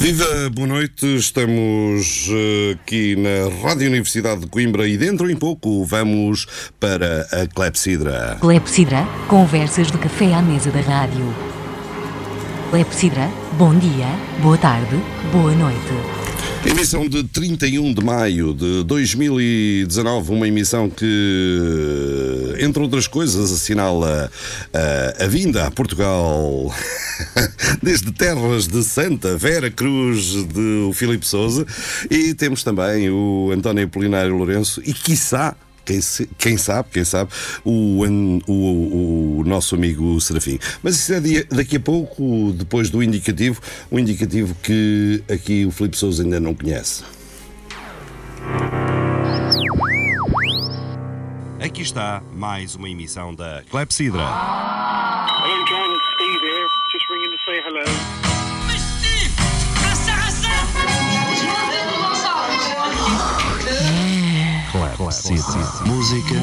Viva, boa noite. Estamos eh, aqui na Rádio Universidade de Coimbra e dentro em pouco vamos para a Clepsidra. Clepsidra, conversas de café à mesa da rádio. Clepsidra, bom dia, boa tarde, boa noite. Emissão de 31 de maio de 2019, uma emissão que, entre outras coisas, assinala a, a vinda a Portugal desde terras de Santa Vera Cruz de o Filipe Souza e temos também o António Apolinário Lourenço e, quiçá, quem, se, quem, sabe, quem sabe, o, o, o, nosso amigo Serafim. Mas isso é dia, daqui a pouco, depois do indicativo, um indicativo que aqui o Filipe Souza ainda não conhece. Aqui está mais uma emissão da Clepsidra. Hello, John, it's Steve here. Just ringing to say hello. Música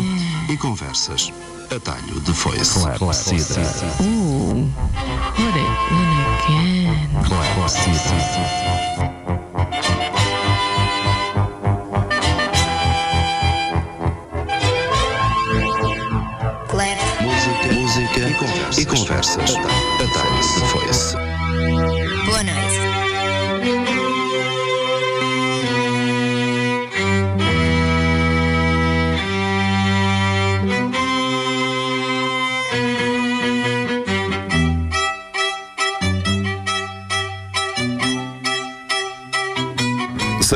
e conversas. Atalho de foice. Clepsidra. Ooh, what it again. Clepsidra. Música, música e conversas. E conversas.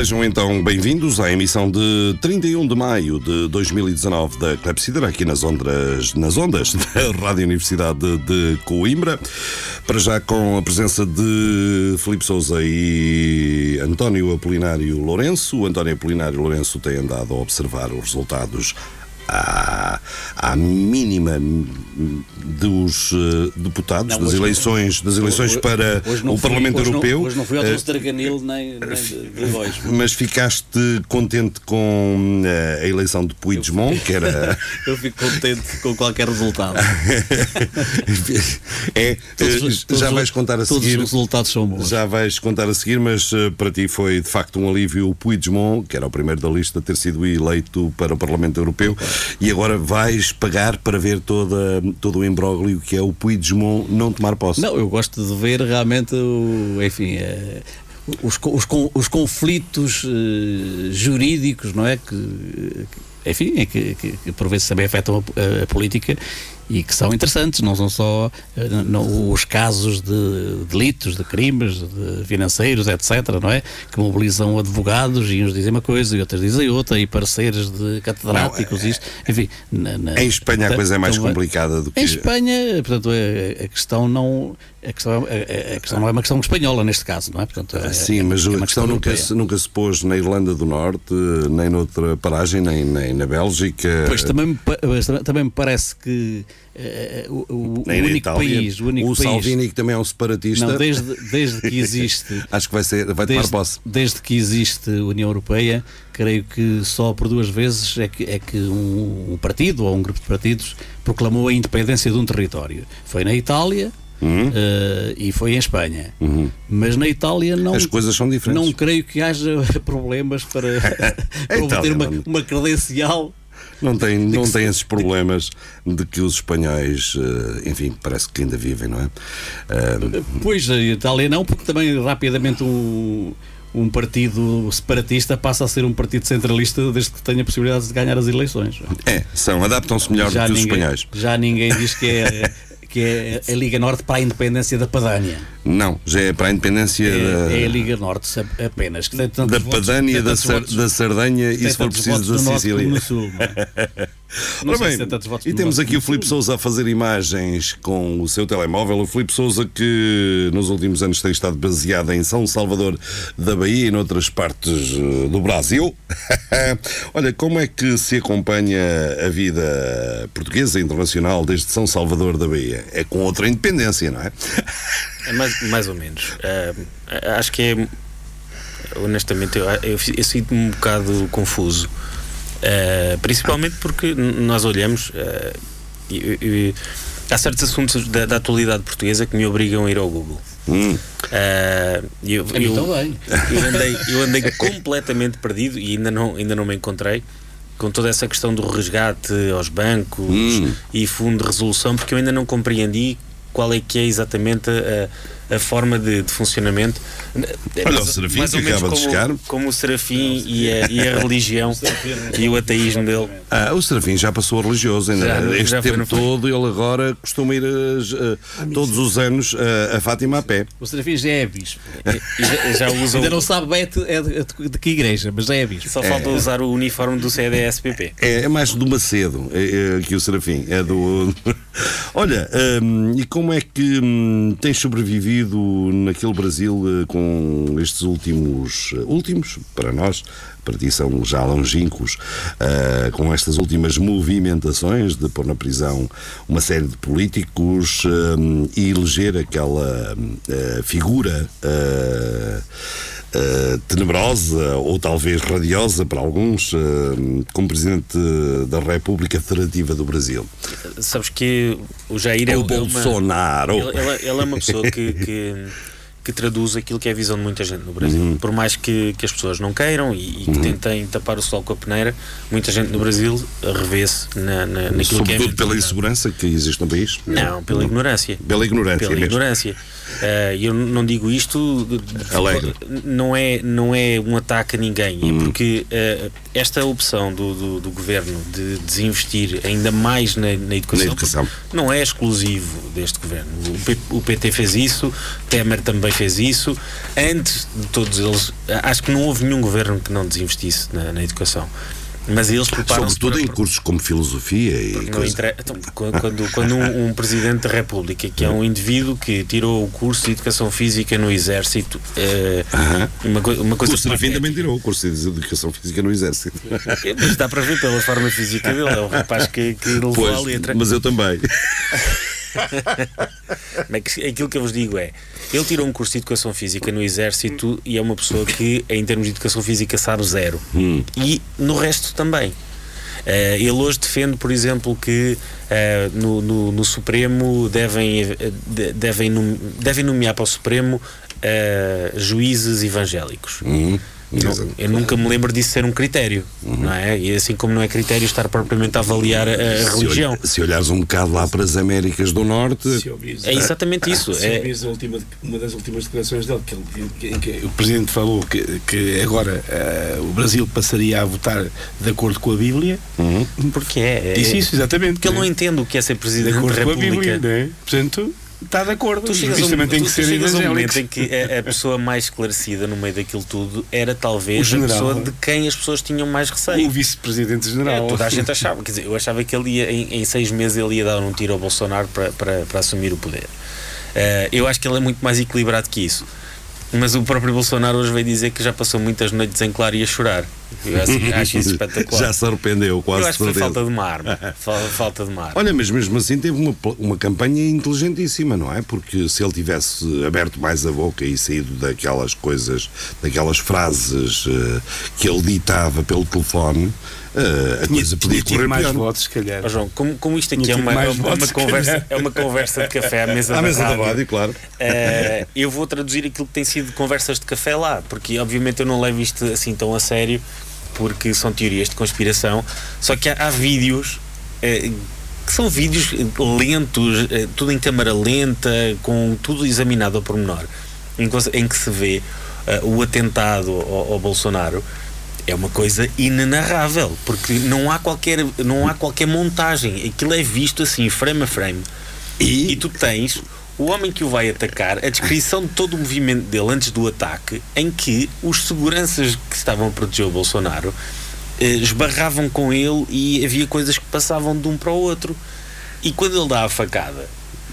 Sejam então bem-vindos à emissão de 31 de maio de 2019 da Clepsidra, aqui nas ondas, nas ondas da Rádio Universidade de Coimbra. Para já com a presença de Felipe Souza e António Apolinário Lourenço. O António Apolinário Lourenço tem andado a observar os resultados à, à mínima dos uh, deputados não, das eleições das eleições hoje, para hoje o Parlamento hoje Europeu. Não, hoje não fui ao uh, Draganil nem, nem de, de voz. Mas ficaste contente com uh, a eleição de Puigdemont, que era... Eu fico contente com qualquer resultado. é, todos, já todos, vais contar a todos seguir... Todos os resultados são bons. Já vais contar a seguir, mas para ti foi de facto um alívio o Puigdemont, que era o primeiro da lista, ter sido eleito para o Parlamento Europeu. Okay e agora vais pagar para ver toda, todo o imbróglio que é o Puigdemont não tomar posse. Não, eu gosto de ver realmente, enfim, é, os, os, os conflitos uh, jurídicos, não é? Que, enfim, é que, que, que por vezes também afetam a, a, política e que são interessantes, não são só uh, não, os casos de delitos, de crimes, de financeiros, etc., não é? Que mobilizam advogados e uns dizem uma coisa e outros dizem outra, e parceiros de catedráticos, não, é, isto, enfim. Na, na, em Espanha a coisa é mais então, complicada do que. Em Espanha, portanto, a, a questão não a questão, a, a, questão não é uma questão espanhola neste caso, não é? Portanto, é, Sim, mas é a questão nunca se, nunca se pôs na Irlanda do Norte, nem noutra paragem, nem, nem na Bélgica. Pois também, também me parece que uh, o, o, o único Itália, país. O, único o país, Salvini, que também é um separatista. Não, desde, desde que existe. Acho que vai, ser, vai desde, tomar posse. Desde que existe União Europeia, creio que só por duas vezes é que, é que um, um partido ou um grupo de partidos proclamou a independência de um território. Foi na Itália Uhum. Uh, e foi em Espanha. Uhum. Mas na Itália não. As coisas são diferentes. Não creio que haja problemas para, para obter uma, uma credencial não tem, não tem esses problemas de que os espanhóis, eh, enfim, parece que ainda vivem, não é? Uh... Pois, a Itália não, porque também rapidamente um, um partido separatista passa a ser um partido centralista desde que tenha a possibilidade de ganhar as eleições. É, são, adaptam-se melhor já do que ninguém, os espanhóis. Já ninguém diz que é que é a Liga Norte para a independência da Padânia. Não, já é para a independência é, da... é a Liga Norte apenas. Da Padânia, da, da Sardanha e se for preciso da Sicília. É? Ora bem, e temos aqui o Filipe Souza a fazer imagens com o seu telemóvel. O Filipe Souza que nos últimos anos tem estado baseado em São Salvador da Bahia e noutras partes eh, do Brasil. Olha, como é que se acompanha a vida portuguesa e internacional desde São Salvador da Bahia? É com outra independência, não é? É mais, mais ou menos. Uh, acho que é. Honestamente, eu, eu, eu sinto-me um bocado confuso. Uh, principalmente porque nós olhamos. Uh, e, e, há certos assuntos da, da, atualidade portuguesa que me obrigam a ir ao Google. Hum. Uh, eu, eu, também. eu andei, eu andei completamente perdido e ainda não, ainda não me encontrei com toda essa questão do resgate aos bancos Hum. e fundo de resolução, porque eu ainda não compreendi qual é que é exatamente a, a forma de, de funcionamento. Olha, Mais- o Serafim mais ou que menos acaba de como, chegar. como o Serafim e a, e a religião e o ateísmo dele. Ah, o Serafim já passou a religioso ainda. Já, este já tempo todo ele agora costuma ir a- a- todos os anos a, a Fátima a pé. O Serafim já é bispo. E já, já usa Ainda o- não sabe bem de, é de, de que igreja, mas já é bispo. Só falta usar o uniforme do CDSPP. É, é mais do Macedo é, é, que o Serafim. É do. Olha, hum, e como é que hum, tens sobrevivido naquele Brasil eh, com estes últimos. eh, últimos, para nós, para ti são já longínquos, eh, com estas últimas movimentações de pôr na prisão uma série de políticos hum, e eleger aquela eh, figura. Eh, tenebrosa ou talvez radiosa para alguns, eh, como Presidente da República Federativa do Brasil. Sabes que o Jair é, o é uma- Bolsonaro. Ele, ele- ele é uma pessoa que, que, que traduz aquilo que é a visão de muita gente no Brasil. Uhum. Por mais que, que as pessoas não queiram e, e que tentem tapar o sol com a peneira, muita gente no Brasil revê-se na, na, naquilo que é Sobretudo pela insegurança que existe no país. Não, pela ignorância. Pela ignorância Pela mesmo. ignorância. Eh, eu não digo isto Alegre. não é não é um ataque a ninguém Hum. é porque eh, esta opção do, do, do governo de desinvestir ainda mais na, na educação, Na educação. não é exclusivo deste governo o, P- o PT fez isso Temer também fez isso antes de todos eles acho que não houve nenhum governo que não desinvestisse na, na educação mas eles preparam-se Sobretudo para- em cursos como filosofia e não coisa. inter- então, quando, quando- um, um presidente da República, que é um indivíduo que tirou o curso de educação física no Exército, eh, uma, uma coisa O Serafim também tirou o curso de Educação Física no Exército. É, Mas dá para ver pela forma física dele, é o rapaz que, que levou a Pois, letra. mas eu também. Mas que- aquilo que eu vos digo é: ele tirou um curso de educação física no Exército e é uma pessoa que, em termos de educação física, sabe zero. E no resto também. Eh, ele hoje defende, por exemplo, que eh, no, no- no Supremo devem, eh, de- devem, devem nomear para o Supremo eh, juízes evangélicos. Hum, Não, eu nunca me lembro disso ser um critério, não é? E assim como não é critério estar propriamente a avaliar a, a Se, religião. se olhares um bocado lá para as Américas do Norte, ouvires, É exatamente isso. se É, última, uma das últimas declarações dele, que, ele, que- que o Presidente falou que, que agora eh, o Brasil passaria a votar de acordo com a Bíblia, porque é. é disse isso, exatamente. Porque ele não entende o que é ser De presidente da acordo com a Bíblia, República. não é? Portanto, está de acordo. Tu chegas, a um, tem tu- que tu chegas a um momento em que a, a pessoa mais esclarecida no meio daquilo tudo era talvez a general. pessoa de quem as pessoas tinham mais receio. O Vice-Presidente É, General. toda a gente achava, quer dizer, eu achava que ele ia, em, em seis meses ele ia dar um tiro ao Bolsonaro para, para, para assumir o poder. Eh, eu acho que ele é muito mais equilibrado que isso. Mas o próprio Bolsonaro hoje veio dizer que já passou muitas noites em claro e a chorar. Eu acho, acho isso espetacular. já se arrependeu, quase eu acho que foi falta de uma arma. Fal- Falta de uma arma. Olha, mas mesmo assim teve uma, uma campanha inteligentíssima, não é? Porque se ele tivesse aberto mais a boca e saído daquelas coisas, daquelas frases eh, que ele ditava pelo telefone, a coisa podia correr mais pior. votos, se calhar. Ó, João, como, como isto aqui é uma, é uma, votos, se conversa, é uma conversa de café à mesa, À da mesa da rádio, rádio, claro. eh, eu vou traduzir aquilo que tem sido conversas de café lá, porque obviamente eu não levo isto assim tão a sério, porque são teorias de conspiração. Só que há, há vídeos eh, que são vídeos lentos, eh, tudo em câmara lenta, com tudo examinado ao pormenor, em que, em que se vê eh, o atentado ao, ao Bolsonaro. É uma coisa inenarrável, porque não há qualquer, não há qualquer montagem. Aquilo é visto assim, frame a frame. E, tu tens o homem que o vai atacar, a descrição de todo o movimento dele antes do ataque, em que os seguranças que estavam a proteger o Bolsonaro eh, esbarravam com ele e havia coisas que passavam de um para o outro. E quando ele dá a facada,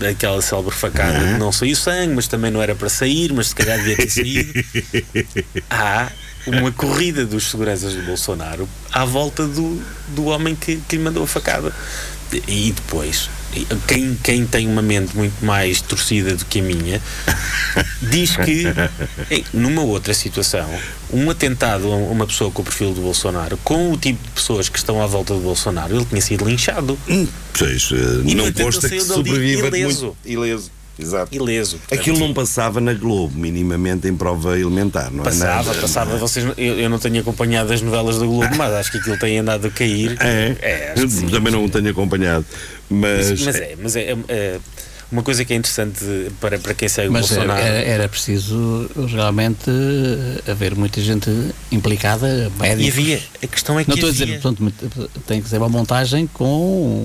aquela célebre facada, que não saiu sangue, mas também não era para sair, mas se calhar devia ter saído, há uma corrida dos seguranças do Bolsonaro à volta do, do homem que, que lhe mandou a facada. E depois, quem, quem tem uma mente muito mais torcida do que a minha, diz que, em- numa outra situação, um atentado a uma pessoa com o perfil do Bolsonaro, com o tipo de pessoas que estão à volta do Bolsonaro, ele tinha sido linchado. Pois, eh, E, não consta que sobreviva ileso. muito ileso. Exato. ileso. Portanto, Aquilo não passava na Globo, minimamente em prova elementar, não é? Passava, Nada, passava. não é? Vocês, eu, eu não tenho acompanhado as novelas da Globo, mas acho que aquilo tem andado a cair. É, é acho que sim. também não o tenho acompanhado. Mas, Mas é, mas é, é, uma coisa que é interessante para, para quem segue o Mas era, Bolsonaro. era- era preciso realmente eh, haver muita gente implicada, E médicos. havia. A questão é que Não estou a dizer, portanto, tem que ser uma montagem com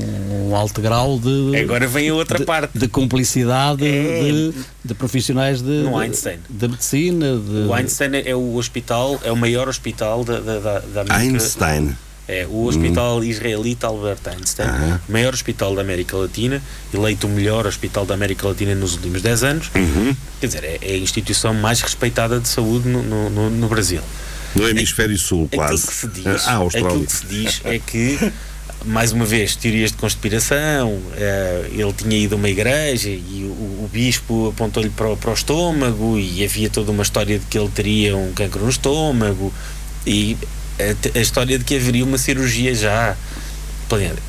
um alto grau de, Agora vem a outra de, parte. de cumplicidade É. de, de profissionais de, No de- Einstein. de medicina. De, O Einstein é o hospital, é o maior hospital da, da, da, da América. Einstein. É o Hospital Israelita Albert Einstein, Aham. maior hospital da América Latina, eleito o melhor hospital da América Latina nos últimos 10 anos. Uhum. Quer dizer, é, é a instituição mais respeitada de saúde no, no, no- Brasil. No hemisfério sul, Aquilo quase. que se diz, Ah, aquilo que se diz é que, mais uma vez, teorias de conspiração, eh, ele tinha ido a uma igreja e o, o bispo apontou-lhe para, o- para o estômago e havia toda uma história de que ele teria um cancro no estômago e a, te- a história de que haveria uma cirurgia já planeada.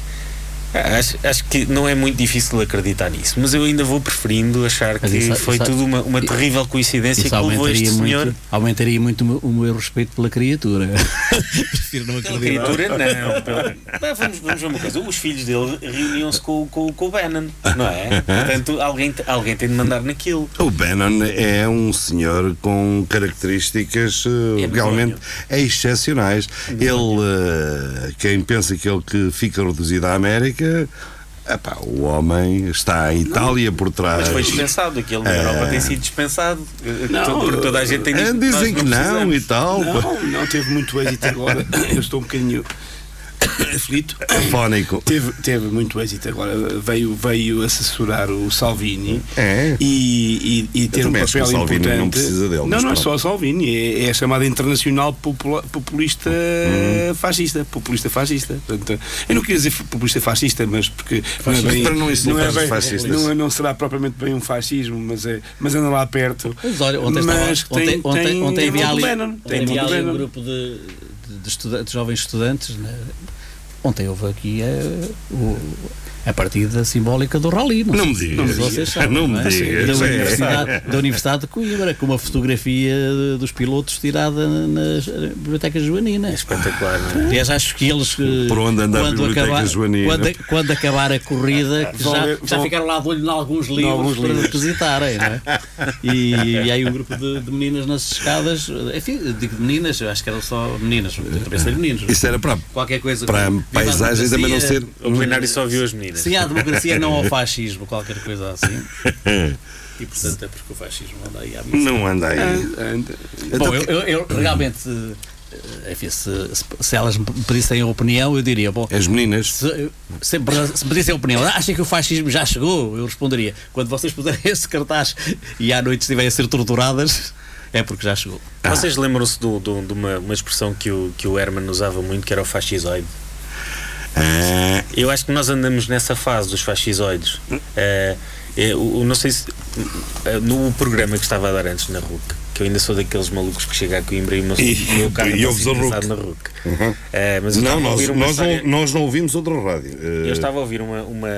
Acho, acho que não é muito difícil acreditar nisso, mas eu ainda vou preferindo achar que Mas isso- foi isso- tudo uma, uma terrível coincidência que levou este aumentaria senhor. muito, aumentaria muito o meu- o meu respeito pela criatura. Prefiro não Pela acreditar. criatura, não. Pela- Bem, vamos, vamos ver uma coisa. Os filhos dele reuniam-se com, com, com o Bannon, não é? Portanto, alguém, alguém tem de mandar naquilo. O Bannon é um senhor com características É realmente excepcionais. Ele, eh, quem pensa que ele que fica reduzido à América, epá, o homem está em Itália por trás. Mas foi dispensado. Aquele na Europa tem sido dispensado. Não, Porque toda a gente tem dito que Dizem que não precisamos. e tal. Não, não teve muito êxito agora. Eu estou um bocadinho aflito. Fónico. Teve, teve muito êxito agora. Veio, veio assessorar o Salvini É. e, e, e ter um papel Salvini importante. não precisa dele, Não, não é só o Salvini, é, é a chamada internacional popula- populista Hum. fascista. Populista fascista. Portanto, eu não queria dizer populista fascista, mas porque não é Fascista bem, para não insultar é fascistas. não, é- não será propriamente bem um fascismo, mas, é, mas anda lá perto. Mas olha, ontem, Mas estava, ontem, tem- ontem, tem- ontem ontem tem havia muito ali um Bannon. grupo de, de, de jovens estudantes. né? Ontem houve aqui eh, o- a partida simbólica do Rally. Não me sei digas. vocês sabem, Não me é? digas. Da É. Universidade, da Universidade de Coimbra, com uma fotografia dos pilotos tirada na Biblioteca Joanina. É espetacular, não é? Aliás, acho que eles. eh, Por onde anda a quando Biblioteca acabar, Joanina? Quando, quando acabar a corrida, que Vão já, ler- já vão- ficaram lá de olho em alguns livros alguns para livros. requisitarem, não é? E, e aí um grupo de, de meninas nas escadas, enfim, digo meninas, eu acho que eram só meninas, eu também sei meninos. Isso era para, Qualquer coisa. para a como, a paisagem também não ser. O plenário só viu as meninas. Sim, a democracia não ao fascismo, qualquer coisa assim. E portanto é porque o fascismo anda aí à missa. Não anda aí. Anda. Bom, eu, eu- eu realmente, eh, enfim, se, se, elas me pedissem a opinião, eu diria, bom, As meninas. se, se, me- se me pedissem a opinião, acha que o fascismo já chegou? Eu responderia, quando vocês puserem esse cartaz e à noite estiverem a ser torturadas, é porque já chegou. Vocês lembram-se do- do- de uma, uma expressão que o, que o Herman usava muito, que era o fascisoide? Ah, Eu acho que nós andamos nessa fase dos fascisoides. Eu, eu não sei se. no programa que estava a dar antes na RUC, que eu ainda sou daqueles malucos que chega a Coimbra e o meu, E- o meu carro e ouves a sincronizado na RUC. Eh, mas eu não, nós, nós, história- não, nós não ouvimos outra rádio. Eu Eh, estava a ouvir uma, uma,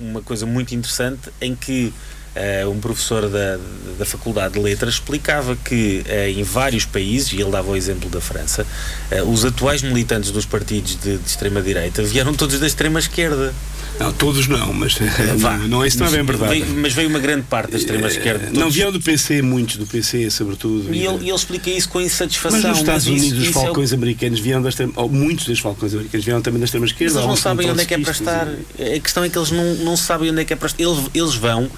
uma coisa muito interessante em que eh, um professor da, da Faculdade de Letras explicava que eh, em vários países, e ele dava o exemplo da França, eh, os atuais militantes dos partidos de, de extrema-direita vieram todos da extrema-esquerda. Não, todos não, mas Vá. não, não, isso não é bem verdade. Veio- mas veio uma grande parte da extrema-esquerda. Não vieram do PC, muitos do PC, sobretudo. E ele, e ele explica isso com insatisfação. Mas nos Estados isso- Unidos os isso é o- falcões americanos vieram da extrema, ou muitos dos falcões americanos vieram também da extrema esquerda. Mas eles não sabem onde é que é para estar. trotskistas A questão é que eles não, não sabem onde é que é para estar. Eles, eles vão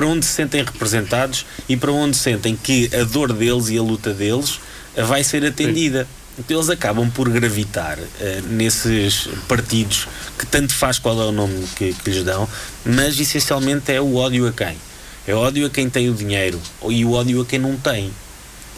para onde se sentem representados e para onde sentem que a dor deles e a luta deles eh, vai ser atendida. Então eles acabam por gravitar eh, nesses partidos que tanto faz qual é o nome que, que lhes dão, mas essencialmente é o ódio a quem? É ódio a quem tem o dinheiro e o ódio a quem não tem.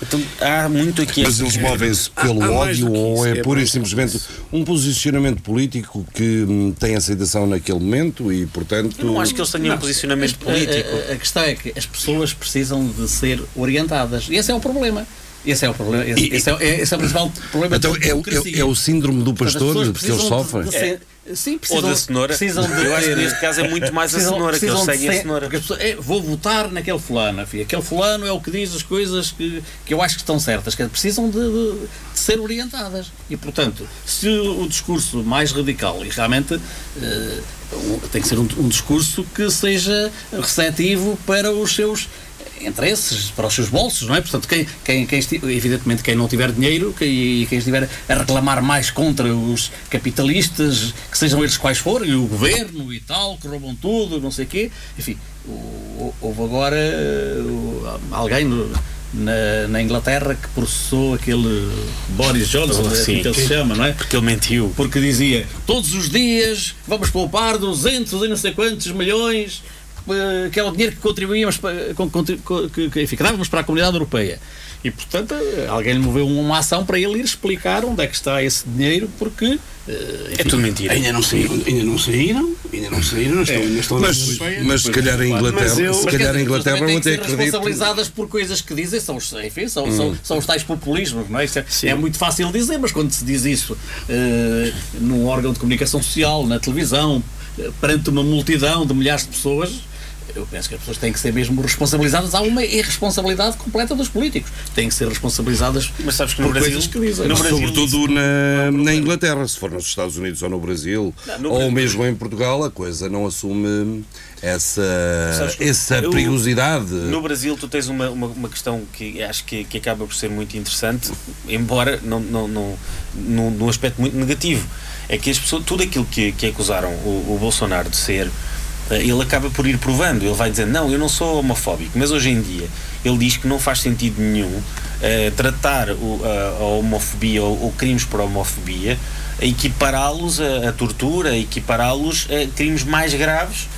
Então há muito aqui. Mas eles movem-se pelo há ódio que ou é é pura e simplesmente um posicionamento político que hum, tem aceitação naquele momento e, portanto. Eu não acho que eles tenham um posicionamento político. A, a- a questão é que as pessoas precisam de ser orientadas. E esse é o problema. Esse é o problema. Esse, esse é, é- esse é o principal problema Então é, é, é o síndrome do Portanto, as pastor de que eles precisam de- sofrem. de ser- Sim, Ou precisam, da cenoura. precisam de Eu acho que neste caso é muito mais a precisam- cenoura, que eles seguem a cenoura. pessoas, é, vou votar naquele fulano, filho. aquele fulano é o que diz as coisas que, que eu acho que estão certas, que precisam de, de- de ser orientadas. E, portanto, se o discurso mais radical, e realmente um- tem que ser um, um discurso que seja receptivo para os seus interesses, para os seus bolsos, não é? Portanto, quem, quem, quem evidentemente quem não tiver dinheiro e quem estiver a reclamar mais contra os capitalistas, que sejam eles quais forem, e o governo e tal, que roubam tudo, não sei o quê, enfim, houve agora alguém na, na Inglaterra que processou aquele Boris Johnson, Oh, assim sim. que ele se chama, não é? Porque ele mentiu. porque dizia todos os dias vamos poupar 200 e não sei quantos milhões que é o dinheiro que contribuímos para, com- que, que, enfim, que dávamos para a comunidade europeia e portanto eh, alguém lhe moveu uma ação para ele ir explicar onde é que está esse dinheiro porque eh, É tudo mentira. Ainda não saíram, ainda não saíram, ainda não saíram, não estão, ainda estão Mas, mas se calhar a Inglaterra, eu- se calhar a Inglaterra que ser acredito. responsabilizadas por coisas que dizem, são os, enfim, são, Hum. são, são os tais populismos, não é? Isso é, é muito fácil dizer, mas quando se diz isso eh, num órgão de comunicação social, na televisão, eh, perante uma multidão de milhares de pessoas, eu penso que as pessoas têm que ser mesmo responsabilizadas. Há uma irresponsabilidade completa dos políticos. Têm que ser responsabilizadas Mas sabes que no por Brasil- coisas que dizem. no Brasil- Sobretudo na, na Inglaterra, se for nos Estados Unidos ou no Brasil, no ou Brasil- mesmo em Portugal, a coisa não assume essa, que essa eu- perigosidade. No Brasil, tu tens uma, uma, uma questão que acho que, que acaba por ser muito interessante, embora não, não, não, num, num aspecto muito negativo. É que as pessoas, tudo aquilo que, que acusaram o, o Bolsonaro de ser, ele acaba por ir provando. Ele vai dizendo: Não, eu não sou homofóbico, mas hoje em dia ele diz que não faz sentido nenhum eh, tratar o- a, a homofobia ou, crimes por homofobia, equipará-los a, a tortura, equipará-los a crimes mais graves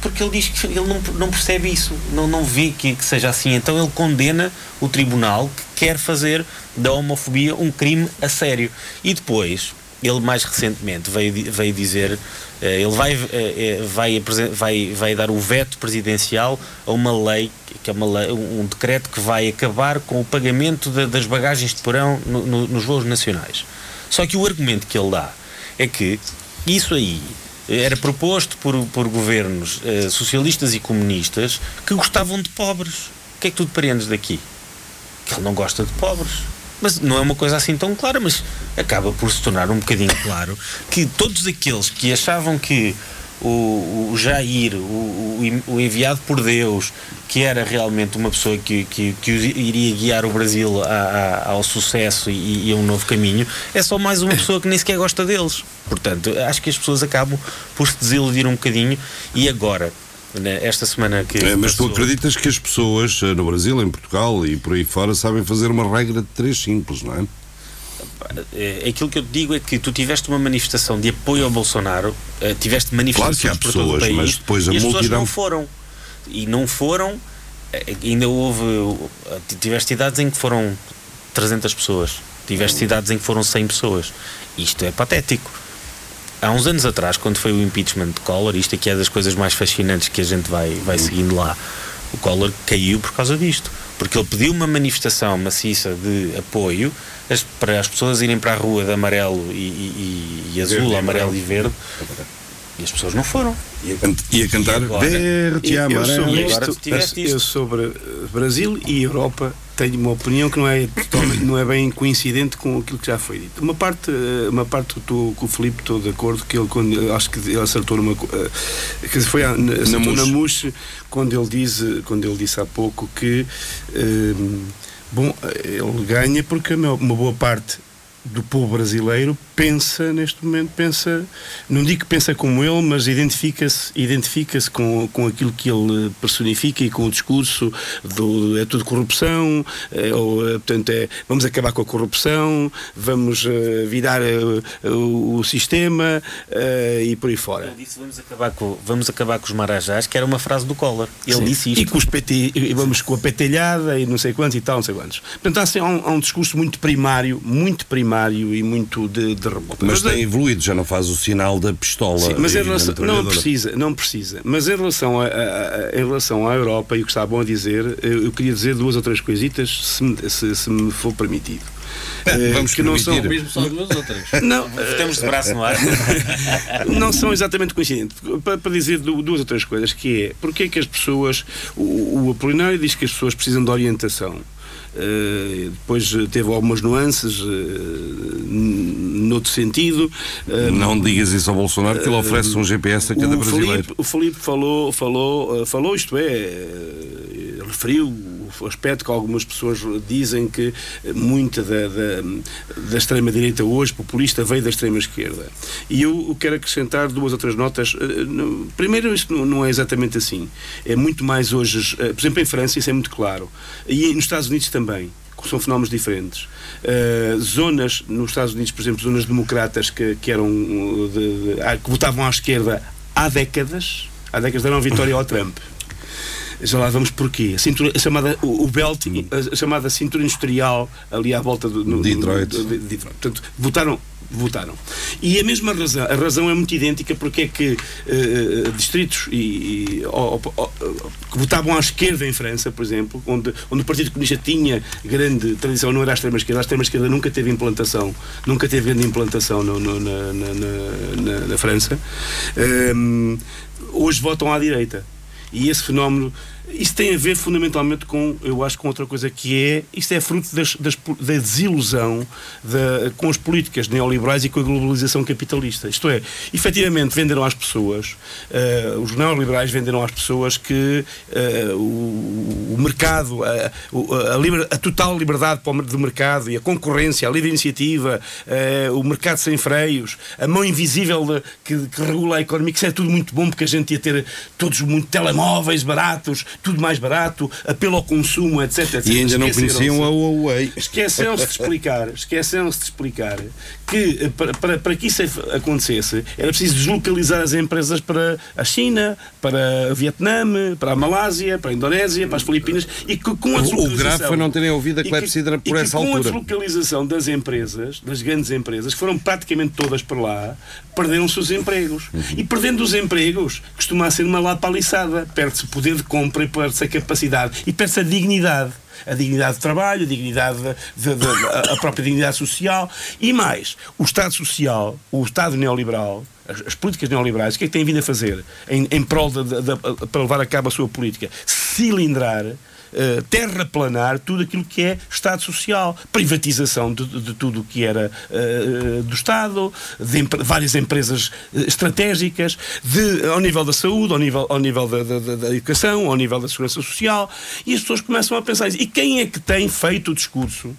porque ele diz que ele não, não percebe isso, não, não vê que, que seja assim. Então ele condena o tribunal que quer fazer da homofobia um crime a sério. E depois, ele mais recentemente veio, veio dizer, eh, ele vai, eh, eh, vai, vai, vai dar o veto presidencial a uma lei, que é uma lei, um decreto que vai acabar com o pagamento da- das bagagens de porão no- no- nos voos nacionais. Só que o argumento que ele dá é que isso aí era proposto por, por governos eh, socialistas e comunistas que gostavam de pobres. O que é que tu depreendes daqui? Que ele não gosta de pobres. Mas não é uma coisa assim tão clara, mas acaba por se tornar um bocadinho claro que todos aqueles que achavam que o, o Jair, o, o, enviado por Deus, que era realmente uma pessoa que, que, que iria guiar o Brasil a- a- ao sucesso e, e a um novo caminho, é só mais uma pessoa que nem sequer gosta deles. Portanto, acho que as pessoas acabam por se desiludir um bocadinho e agora, esta semana que. É, mas tu passou- acreditas que as pessoas eh, no Brasil, em Portugal e por aí fora sabem fazer uma regra de três simples, não é? É, aquilo que eu te digo é que tu tiveste uma manifestação de apoio ao Bolsonaro, eh, tiveste manifestações Claro que há por todo o pessoas, país, mas depois a e as pessoas não foram. E não foram, eh, ainda houve, eh, tiveste cidades em que foram 300 pessoas, tiveste cidades em que foram 100 pessoas. Isto é patético. Há uns anos atrás, quando foi o impeachment de Collor, isto aqui é das coisas mais fascinantes que a gente vai, vai seguindo lá, o Collor caiu por causa disto. Porque ele pediu uma manifestação maciça de apoio as- para as pessoas irem para a rua de amarelo e, e- e azul, Verde amarelo amarelo. e verde. E as pessoas não foram. E a, can- e a cantar E agora? verde e Eu amarelo. sobre, E agora isto, eu sobre Brasil e Europa tenho uma opinião que não é, totalmente- não é bem coincidente com aquilo que já foi dito. Uma parte, eh, uma parte que estou com o Filipe estou de acordo que ele quando eu acho que ele acertou numa eh, que foi a, na Mouche quando ele diz quando ele disse há pouco que eh, bom eh, ele ganha porque uma uma boa parte do povo brasileiro pensa neste momento pensa não digo que pensa como ele mas identifica-se identifica-se com, com aquilo que ele personifica e com o discurso do é tudo corrupção é, ou, é, portanto é vamos acabar com a corrupção vamos eh, virar eh, o, o sistema eh, e por aí fora Ele disse vamos acabar com, vamos acabar com os marajás, que era uma frase do Collor. Ele Sim. disse isto. E, com os PT, e vamos com a petelhada e não sei quantos e tal, não sei quantos. Portanto, há, assim, há, um, há um discurso muito primário, muito primário, inflamário e muito de, de revolta. Mas, mas tem evoluído, já não faz o sinal da pistola. Sim, mas em relação, não precisa, não precisa. Mas em relação, a, a, a, em relação à Europa e o que está bom a dizer, eu, eu queria dizer duas ou três coisitas, se, se, se me for permitido. Vamos que não são mesmo só duas outras. Não, temos de braço no ar. não são exatamente coincidentes. Para, para, dizer duas ou três coisas, que é porque é que as pessoas. O, o Apolinário diz que as pessoas precisam de orientação. Uh, depois teve algumas nuances uh, noutro sentido. Uh, não digas isso ao Bolsonaro que ele oferece um GPS a cada brasileiro. Felipe, o Felipe falou, falou, falou isto é, referiu o aspecto que algumas pessoas dizem que muita da, da, da extrema-direita hoje, populista, veio da extrema-esquerda. E eu quero acrescentar duas ou três notas. Primeiro, isto não é exatamente assim. É muito mais hoje, por exemplo, em França, isso é muito claro. E nos Estados Unidos também são fenómenos diferentes. Uh, zonas, nos Estados Unidos, por exemplo, zonas democratas que, que eram de, de, que votavam à esquerda há décadas, há décadas deram vitória ao Trump. Já lá vamos porquê. A, cintura, a chamada, o, o belt, a, a, chamada cintura industrial ali à volta do no, Detroit. No, de, de, Portanto, votaram votaram. E a mesma razão, a razão é muito idêntica porque é que uh, distritos e, e que votavam à esquerda em França, por exemplo, onde, onde o Partido Comunista tinha grande tradição, não era a extrema-esquerda, a extrema-esquerda nunca teve implantação, nunca teve grande implantação no, no, na, na, na, na, França, um, hoje votam à direita. E esse fenómeno isso tem a ver fundamentalmente com, eu acho, com outra coisa que é, isto é fruto das, das, da desilusão com as políticas neoliberais e com a globalização capitalista. Isto é, efetivamente venderam às pessoas, uh, os neoliberais venderam às pessoas que uh, o, o, mercado, a, a, liber, a, total liberdade do mercado e a concorrência, a livre iniciativa, uh, o mercado sem freios, a mão invisível de, que, que regula a economia, que isso é tudo muito bom porque a gente ia ter todos muito telemóveis baratos, tudo mais barato, apelo ao consumo, etc. etc. E ainda não conheciam a Huawei. Esqueceram-se de explicar, esqueceram-se de explicar que eh, para, para, para que isso acontecesse era preciso deslocalizar as empresas para a China, para o Vietnã, para a Malásia, para a Indonésia, para as Filipinas e que com a O grave foi não terem ouvido a clepsidra por essa altura. Com a deslocalização das empresas, das grandes empresas, que foram praticamente todas para lá, perderam-se os empregos. Uhum. E perdendo os empregos, costuma ser uma lapaliçada. Perde-se o poder de compra e perde-se a capacidade. E perde-se a dignidade. A dignidade de trabalho, a dignidade de, de, de, a própria dignidade social. E mais o Estado social, o Estado neoliberal, as, as políticas neoliberais, o que é que têm vindo a fazer em, em prol de, para levar a cabo a sua política? Cilindrar uh, terraplanar tudo aquilo que é Estado Social, privatização de, de tudo o que era uh, do Estado, de várias empresas estratégicas, de, ao nível da saúde, ao nível, ao nível da, da, da, educação, ao nível da segurança social, e as pessoas começam a pensar: e quem é que tem feito o discurso?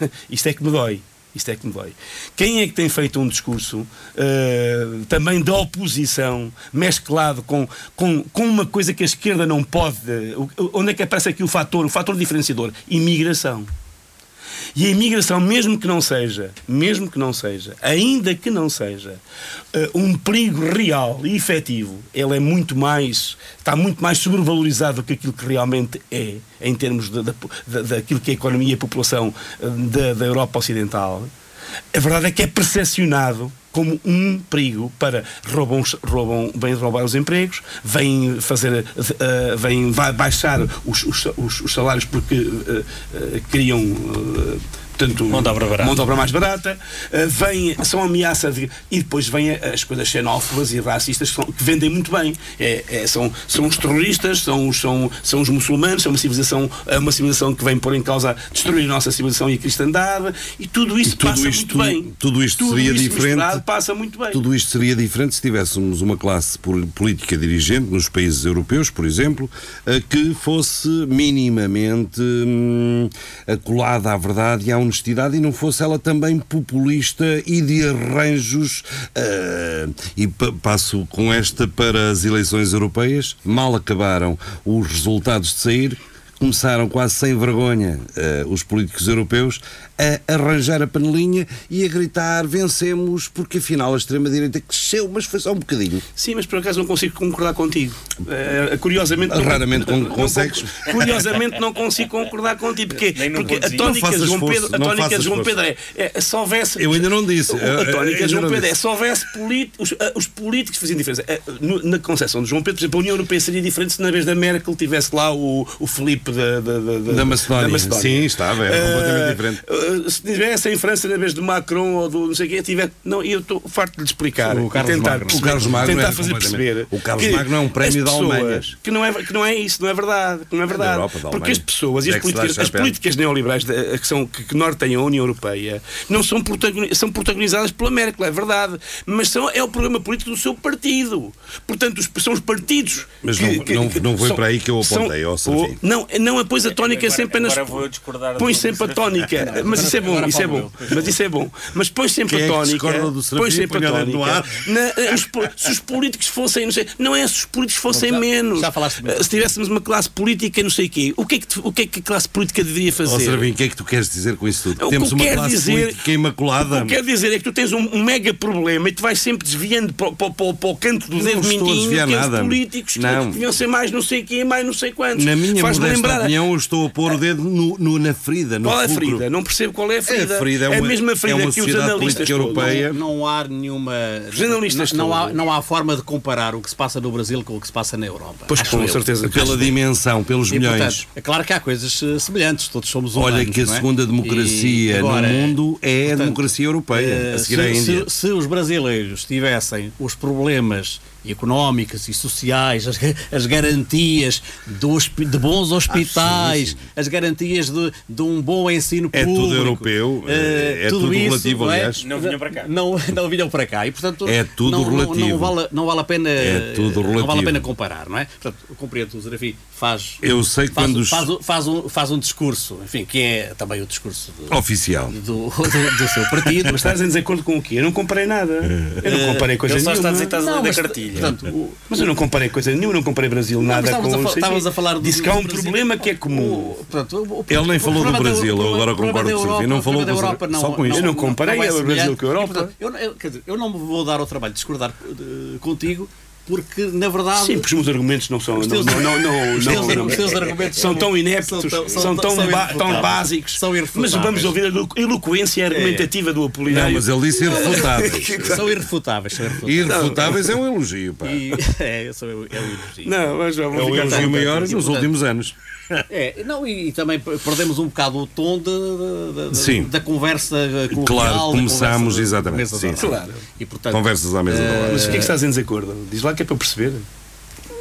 Isto é que me dói isto é que me dói. Quem é que tem feito um discurso uh, também da oposição, mesclado com, com, com uma coisa que a esquerda não pode. Onde é que aparece aqui o fator, o fator diferenciador? Imigração. E a imigração, mesmo que não seja, mesmo que não seja, ainda que não seja, uh, um perigo real e efetivo, ele é muito mais, está muito mais sobrevalorizado do que aquilo que realmente é, em termos de, daquilo que é a economia e a população uh, da, da Europa Ocidental. A verdade é que é percepcionado como um perigo para roubam, roubam vêm roubar os empregos, vêm fazer, uh, vêm baixar os, os, os, salários porque uh, uh, criam portanto, mão de obra, barata. mão de obra mais barata, uh, vem, são ameaça de. E depois vêm as coisas xenófobas e racistas que, são, que vendem muito bem. É, é, são, são os terroristas, são os, são, são os muçulmanos, são uma civilização, é uma civilização que vem pôr em causa destruir a nossa civilização e a cristandade, e tudo isso e tudo passa isto, muito bem. Tudo isto tudo seria diferente. Passa muito bem. Tudo isto seria diferente se tivéssemos uma classe política dirigente nos países europeus, por exemplo, eh, que fosse minimamente hum, acolada à verdade e à honestidade e não fosse ela também populista e de arranjos. Uh, e passo com esta para as eleições europeias. Mal acabaram os resultados de sair começaram quase sem vergonha eh, os políticos europeus a arranjar a panelinha e a gritar vencemos porque afinal a extrema-direita cresceu, mas foi só um bocadinho. Sim, mas por acaso não consigo concordar contigo. Eh, curiosamente. não- Raramente não- não- consegues. Curiosamente não consigo concordar contigo. Porque, porque a. Não tónica de João Pedro, a não tónica João esforço. Pedro é, é se houvesse. Eu ainda não disse. A tónica de João não Pedro é se houvesse politi- os, ah, os políticos faziam diferença. No- Na concepção de João Pedro, por exemplo, a União Europeia seria diferente se na vez da Merkel tivesse lá o, o Felipe da, da, da, Da Macedónia. Sim, estava, era completamente diferente. Ah, se tivesse em França na vez de Macron ou do não sei o quê, tiver, não, eu estou farto de lhe explicar. O Carlos tentar Magno. O Carlos Magno tentar é fazer perceber. o Carlos Magno é um prémio da Alemanha. Que não, é, que não é isso, não é verdade. Que não é verdade. Europa, Porque as pessoas e as É políticas, as políticas neoliberais da- que, são, que, que norteiam a União Europeia não são, protagoni- são protagonizadas pela Merkel, é verdade. Mas são, é o programa político do seu partido. Portanto, os, são os partidos. Mas que- não- que- não- não foi são- para aí que eu apontei, são- Serafim. Não, não, pois a tónica é sempre nas. agora vou discordar Põe sempre a tónica. Mas isso é bom, isso é bom. Mas isso é bom. Mas põe sempre Quem é a que tónica. Põe sempre a tónica. po- se os políticos fossem, não sei, não é se os políticos fossem menos. já falaste bem. Se tivéssemos uma classe política, não sei o quê, o que é que, o que, é que a classe política deveria fazer? Serafim, o que é que tu queres dizer com isso tudo? O que Temos uma classe dizer- política imaculada. O que quero dizer é que tu tens um, mega problema e tu vais sempre desviando para, para, para, para o canto do dedo mindinho que os políticos que Não. deviam ser mais não sei quê, mais não sei quantos. Na minha modesta lembrar- opinião, eu estou a pôr o dedo no, no- na ferida. No Qual é a fulcro. ferida? Não percebo qual é a ferida. É a ferida, é uma- a mesma ferida é uma que os analistas europeia. Não, não há nenhuma. jornalistas não, não, há, não há forma de comparar o que se passa no Brasil com o que se passa na Europa. Pois com eu. certeza. Pela dimensão, pelos E, milhões. portanto, é claro que há coisas eh, semelhantes, todos somos humanos. Olha que a não é? segunda E democracia agora, no mundo é a portanto, democracia europeia, eh, a seguir à se, Índia. se- se os brasileiros tivessem os problemas económicos e sociais, as, as garantias do hospi- de bons hospitais, sim, sim. as garantias de, de um bom ensino É tudo público. europeu, é- é tudo relativo, não é? aliás. Não vinham para cá. Não, não vinham para cá. E, portanto, É tudo não, não- relativo. Não, vale, não vale a pena. É tudo Não vale a relativo. pena comparar, não é? Portanto, eu compreendo que o Zerafi faz. Eu sei faz, quando os- faz, um- faz um, faz um discurso, enfim, que é também o discurso do, Oficial. do, do- do seu partido. Mas estás em desacordo com o quê? Eu não comparei nada. Eu não comparei coisa Ele só está a nenhuma. dizer que estás a ler da cartilha. Portanto, o- Mas eu não comparei coisa nenhuma, não comparei Brasil nada estávamos com. a não estávamos a falar do- Disse que há um Brasil. problema que é comum. o- portanto, o- o- Ele nem o falou do Brasil, eu agora concordo com o Europa- não falou da Europa não- só com isso. Eu não comparei é o Brasil com a Europa. Eu, não- eu- quer dizer, eu não me vou dar ao trabalho de discordar contigo, porque na verdade. Sim, porque os meus argumentos não são. Os teus- não, não, não, os não, teus- não- os teus argumentos são tão ineptos, são tão- são são- tão, são ba- tão básicos. São Mas irrefutáveis. vamos ouvir a eloquência argumentativa do Apolinário. Não, mas ele disse irrefutáveis. São irrefutáveis, são irrefutáveis. Irrefutáveis é um elogio, pá. E, é, é o elogio. Não, mas vamos É o ficar elogio maior nos últimos anos. É, não, e, e também per- perdemos um bocado o tom de, de- de- Sim. da conversa coloquial. Claro, da começámos de- exatamente, sim, sim. Claro. E, portanto, Conversas à mesa da hora. Mas o que é que estás em desacordo? Diz lá que é para perceber.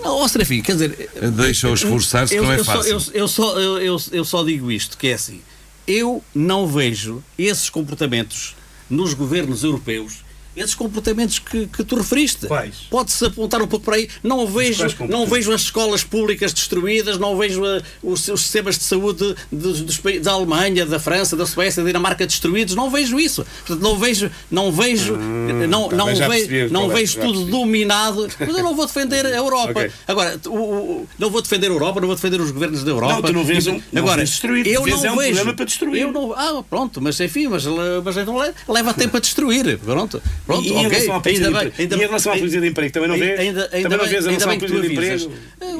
Não, ó, Serafim, quer dizer. Deixa-o esforçar-se, não é eu só, fácil. eu, eu só, eu, eu, eu só digo isto, que é assim. Eu não vejo esses comportamentos nos governos europeus, esses comportamentos que, que tu referiste. Pode-se apontar um pouco por aí. Não vejo, não vejo as escolas públicas destruídas, não vejo eh, os, os sistemas de saúde dos, dos países da Alemanha, da França, da Suécia, da Dinamarca destruídos. Não vejo isso. Portanto, não vejo, não vejo, não, tá não, bem, já ve- percebi não qual é, vejo tudo dominado. Mas eu não vou defender a Europa. Ok. Agora, o- o- não vou defender a Europa, não vou defender os governos da Europa. Não, tu não vês um- Agora, destruir, eu não é um vejo. para destruir. Eu não, ah, pronto, mas enfim, mas, mas então le- leva tempo a destruir. Pronto, pronto, E em ok. relação à política Ainda de bem, ainda E em relação à política de emprego, também não vês? Ainda, ainda Também não vês ainda relação à política de emprego?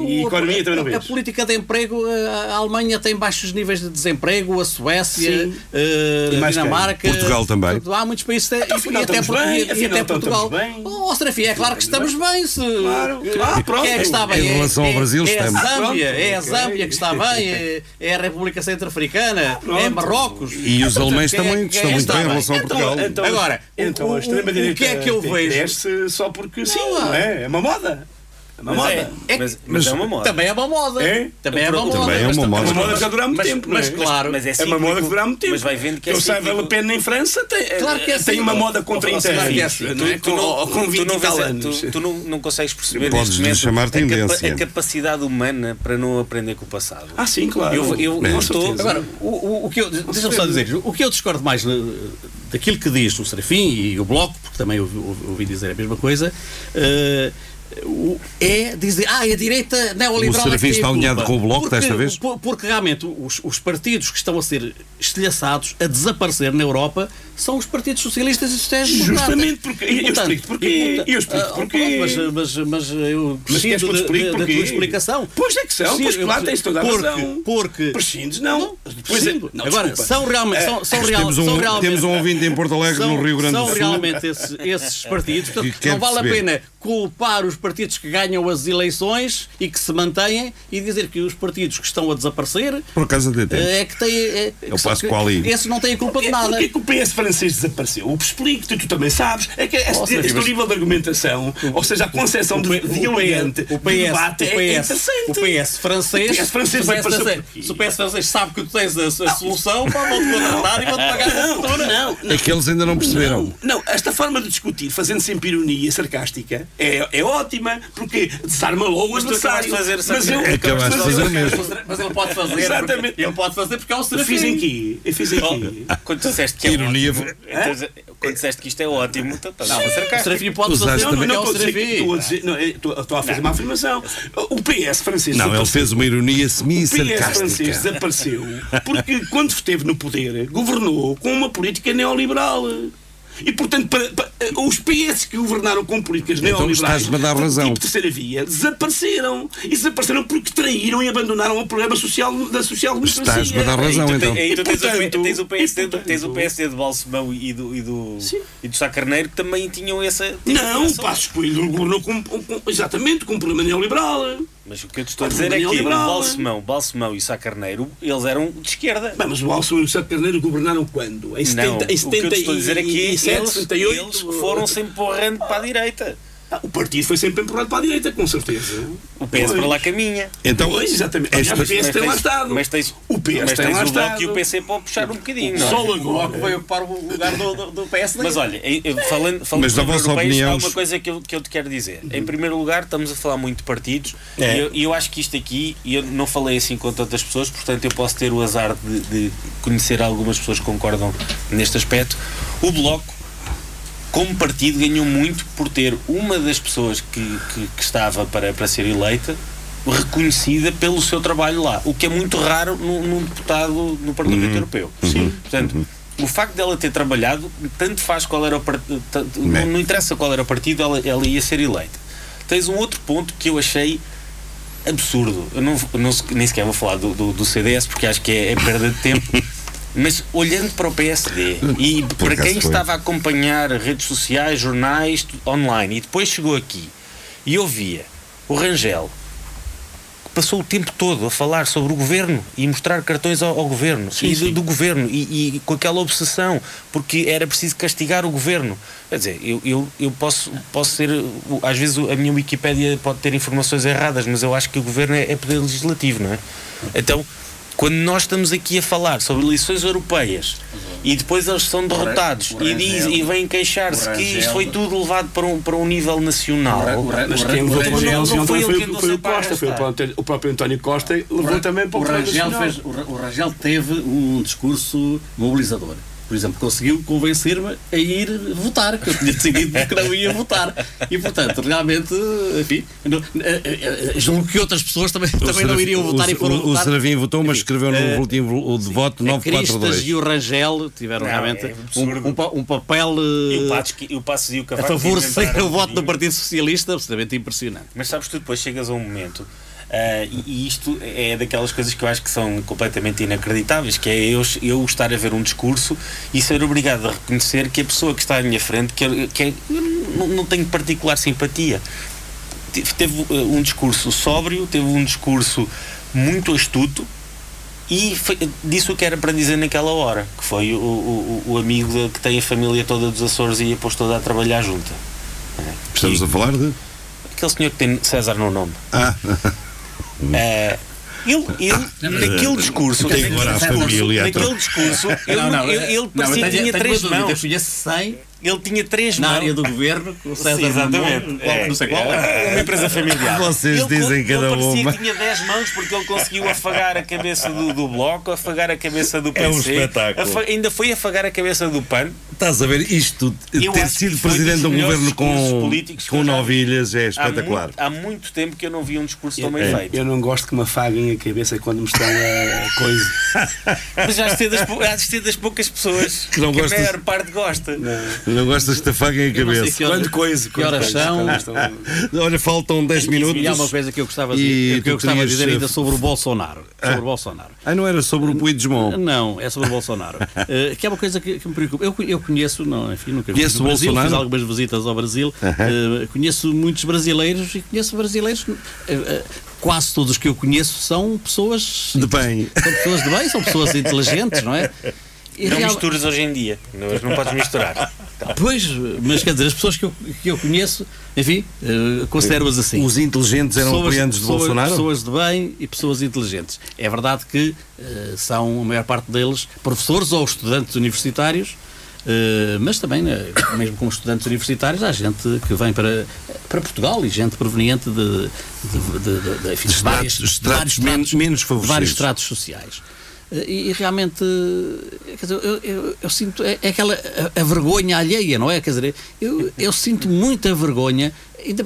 E economia também não a- vês? A política de emprego, a Alemanha tem baixos níveis de desemprego, a Suécia, Sim. eh, E a? Dinamarca. Portugal também. Há muitos países. que- afinal e até, bem, e- e até Portugal. bem. Oh, Serafim, é claro que estamos bem. Se, Claro, claro, pronto. Quem é que está bem? Em É- relação ao é- Brasil, é estamos. A Zâmbia, é a Zâmbia que está bem, é, é a República Centro-Africana, é. Marrocos. E os alemães é- também estão é muito bem em relação a Portugal. Agora, então a o- extrema-direita o que é que eu vejo? cresce só porque sim, Não, não é? É uma moda. É uma Mas moda. é, É mas, mas é uma moda. Também é uma moda. É? Também é uma moda. Também é uma Mas- moda. É uma moda que já dura muito Mas- tempo, mas é? claro. Mas é É uma moda que dura muito tempo. Mas vai vendo que é Eu sei, cíclico. Le Pen em França tem, Claro que é tem uma moda com Oh, 30 claro que é anos. assim. não é? Tu, tu não, Com, com 20 tu não a- anos. tu- tu não, não consegues perceber Podes neste chamar a, capa- a capacidade humana para não aprender com o passado. Ah, sim, claro. Eu- eu- eu estou- Agora, o, que eu, deixa-me só dizer, o que eu discordo mais eh, daquilo que diz o Serafim e o Bloco, porque também ouvi dizer a mesma coisa, eh, o- é dizer, ah, a direita neoliberal O é tem está a alinhado com o Bloco porque, desta vez? por- Porque realmente os, os partidos que estão a ser estilhaçados, a desaparecer na Europa, são os partidos socialistas e sociais-democratas. Justamente porque- eu explico porquê, eu explico ah, porquê. Mas, mas, mas eu Mas eu te da- tua explicação. Pois é que são, pois Prescindo- claro, tens toda a porque, razão. Porque, Prescindes, não. Pois é, não, Agora, desculpa. são realmente, são, são real, temos um- são realmente, temos um ouvinte em Porto Alegre, são, no Rio Grande do são Sul. realmente esses, esses partidos. Portanto, não vale a pena culpar os partidos que ganham as eleições e que se mantêm e dizer que os partidos que estão a desaparecer Por até tem. eh, é que têm. É, Eu que passo qual aí. Esses não têm culpa de nada. porquê que o PS francês desapareceu? Eu explico, tu, também sabes. É que este, Ou seja, este mas- nível de argumentação, ou seja, a concepção de, dialogante o do PS, debate o é- é PS, interessante. o PS francês, O PS francês se o PS francês- porquê? se o PS francês sabe que tu tens a, a solução, vão-te contratar e vão-te pagar a Não, fortuna. não, não. É que eles ainda não perceberam. Não, não, esta forma de discutir, fazendo sempre ironia sarcástica, é, é ótima, porque desarma logo Mas adversário. de fazer Mas eu. Acabaste de mas eu- fazer mesmo. Mas ele pode fazer. Exatamente. porque- Ele pode fazer porque é o Eu Serafim. fiz em quê? Eu fiz em quê? Quando disseste que é Ironia. então, quando disseste que isto é ótimo, então, estás a ser O. Serafim pode Usaste fazer Não, não, é não, o estou a é, fazer uma afirmação. O PS francês Não, ele fez uma ironia O PS francês semi-sarcástica. desapareceu porque, quando esteve no poder, governou com uma política neoliberal. E, portanto, para- para- os PS que governaram com políticas Então neoliberais, estás-me a dar razão. tipo terceira via, desapareceram. E desapareceram porque traíram e abandonaram o programa social da social-democracia. Estás-me a dar razão, Tu então. tu tens, o, portanto- tens o PSD, e, portanto- tens o PSD de Balsemão e do, e do, Sim. e do Sá Carneiro que também tinham essa. tinham Não, o Passos Coelho governou com, com- exatamente com um programa neoliberal. Mas o que eu te estou a dizer é que o Neoliberal. Balsemão, Balsemão e Sá Carneiro, eles eram de esquerda. Bem, mas o Alson e o Sá Carneiro governaram quando? Em 70, Não, em o que eu 70 te estou a dizer é que eles, 78? eles foram sempre empurrando para a direita. O partido foi sempre empurrado para a direita, com certeza. O PS para lá caminha. Então, Pois, exatamente. Aliás, o PS tem lá estado. mas tens, o PS mas tem lá o Bloco estado. e o PC pode puxar um bocadinho. não é? Só O Bloco vai ocupar o lugar do, do, do PSD. Mas olha, falando, falando Mas da sobre vossa europeus, opinião, há uma coisa que eu, que eu te quero dizer. Em primeiro lugar, estamos a falar muito de partidos É. e eu, eu acho que isto aqui, e eu não falei assim com tantas pessoas, portanto eu posso ter o azar de, de conhecer algumas pessoas que concordam neste aspecto. O Bloco, como partido, ganhou muito por ter uma das pessoas que, que, que estava para, para ser eleita reconhecida pelo seu trabalho lá, o que é muito raro num, num deputado no Parlamento Europeu. Sim. Portanto, o facto dela ter trabalhado, tanto faz qual era o partido, não, não interessa qual era o partido, ela, ela ia ser eleita. Tens um outro ponto que eu achei absurdo. Eu não, não nem sequer vou falar do, do, do CDS porque acho que é, é perda de tempo. Mas olhando para o PSD e Por para quem foi. estava a acompanhar redes sociais, jornais, online, e depois chegou aqui e ouvia o Rangel que passou o tempo todo a falar sobre o governo e mostrar cartões ao, ao governo e do, do governo e, e com aquela obsessão porque era preciso castigar o governo. Quer dizer, eu, eu, eu posso, posso ser, às vezes a minha Wikipédia pode ter informações erradas, mas eu acho que o governo é, é poder legislativo, não é? Então, quando nós estamos aqui a falar sobre eleições europeias e depois eles são derrotados o e, diz, e vêm queixar-se que isto foi tudo levado para um, para um nível nacional. Mas o quem levou para o Rangel- Nacional foi o Costa, foi o próprio, António Costa levou também para o Rangel, fez, o Rangel teve um discurso mobilizador. Por exemplo, conseguiu convencer-me a ir votar, que eu tinha decidido que não ia votar. E, portanto, realmente, enfim, não- eh, eh, eh, julgo que outras pessoas também, também não iriam votar e foram o, o votar. Serafim votou, mas Enfim, escreveu no boletim vo- de voto A Cristas 942. e o Rangel tiveram Não, realmente é um, um um papel E o Passos, e o Passos e o a Cavaco favorecer inventaram o voto do Partido Socialista absolutamente impressionante. Mas sabes, tu depois chegas a um momento. Ah, e, e isto é daquelas coisas que eu acho que são completamente inacreditáveis, que é eu, eu estar a ver um discurso e ser obrigado a reconhecer que a pessoa que está à minha frente que, que é- eu não, não tenho particular simpatia. Te- Teve ah, um discurso sóbrio, teve um discurso muito astuto e foi- disse o que era para dizer naquela hora, que foi o, o, o amigo que tem a família toda dos Açores e a pôs toda a trabalhar junta. Estamos E- a falar de. Aquele senhor que tem César no nome. Ah, É, ele, ele naquele discurso, Tem agora a naquele discurso, família, então. naquele discurso, ele, Não, não, ele, ele não, parecia que tinha três mãos. Eu conheço 100 ele tinha três Na mãos. área do governo, com o César Sim, exatamente. Mamon, qual- não sei qual. É uma empresa familiar. Vocês Ele dizem cada ele parecia uma. que tinha 10 mãos porque ele conseguiu afagar a cabeça do, do Bloco, afagar a cabeça do PC. É um espetáculo. afa- ainda foi afagar a cabeça do PAN. Estás a ver isto, Eu ter sido que presidente de um governo com, que com novilhas é Há espetacular. muito, há muito tempo que eu não vi um discurso tão bem Eu, feito. eu não gosto que me afaguem a cabeça quando me estão a coisa. Mas já há de ser das poucas pessoas Que não a gostas- maior parte gosta. Não gostas que te afaguem a não cabeça? que horas- Quando coisa. que horas são? Olha, faltam 10 minutos. E há uma coisa que eu gostava de, que eu tu gostava de querias, dizer ainda eh, sobre o Bolsonaro. Sobre o Bolsonaro. Ah, não era sobre o Puigdemont. Não, é sobre o Bolsonaro. Eh, que é uma coisa que, me preocupa. Eu, eu conheço, não, enfim, nunca Conhece no o Brasil, Bolsonaro? fiz algumas visitas ao Brasil. Eh, conheço muitos brasileiros e conheço brasileiros. eh, eh, quase todos que eu conheço são pessoas De bem. São pessoas de bem, são pessoas inteligentes, não é? E Não real- misturas hoje em dia. Não, não podes misturar. Pois, mas quer dizer, as pessoas que eu, que eu conheço, enfim, eh, considero-as assim. Os inteligentes eram Pessoas- apoiantes de pessoas- Bolsonaro? Pessoas de bem e pessoas inteligentes. É verdade que eh, são, a maior parte deles, professores ou estudantes universitários, eh, mas também, né, mesmo como estudantes universitários, há gente que vem para, para Portugal e gente proveniente de, de, de, de, de, enfim, de Estratos- vários- menos- menos vários estratos sociais. E, e realmente, quer dizer, eu, eu, eu sinto, é, é aquela a, a vergonha alheia, não é? Quer dizer, eu, eu sinto muita vergonha.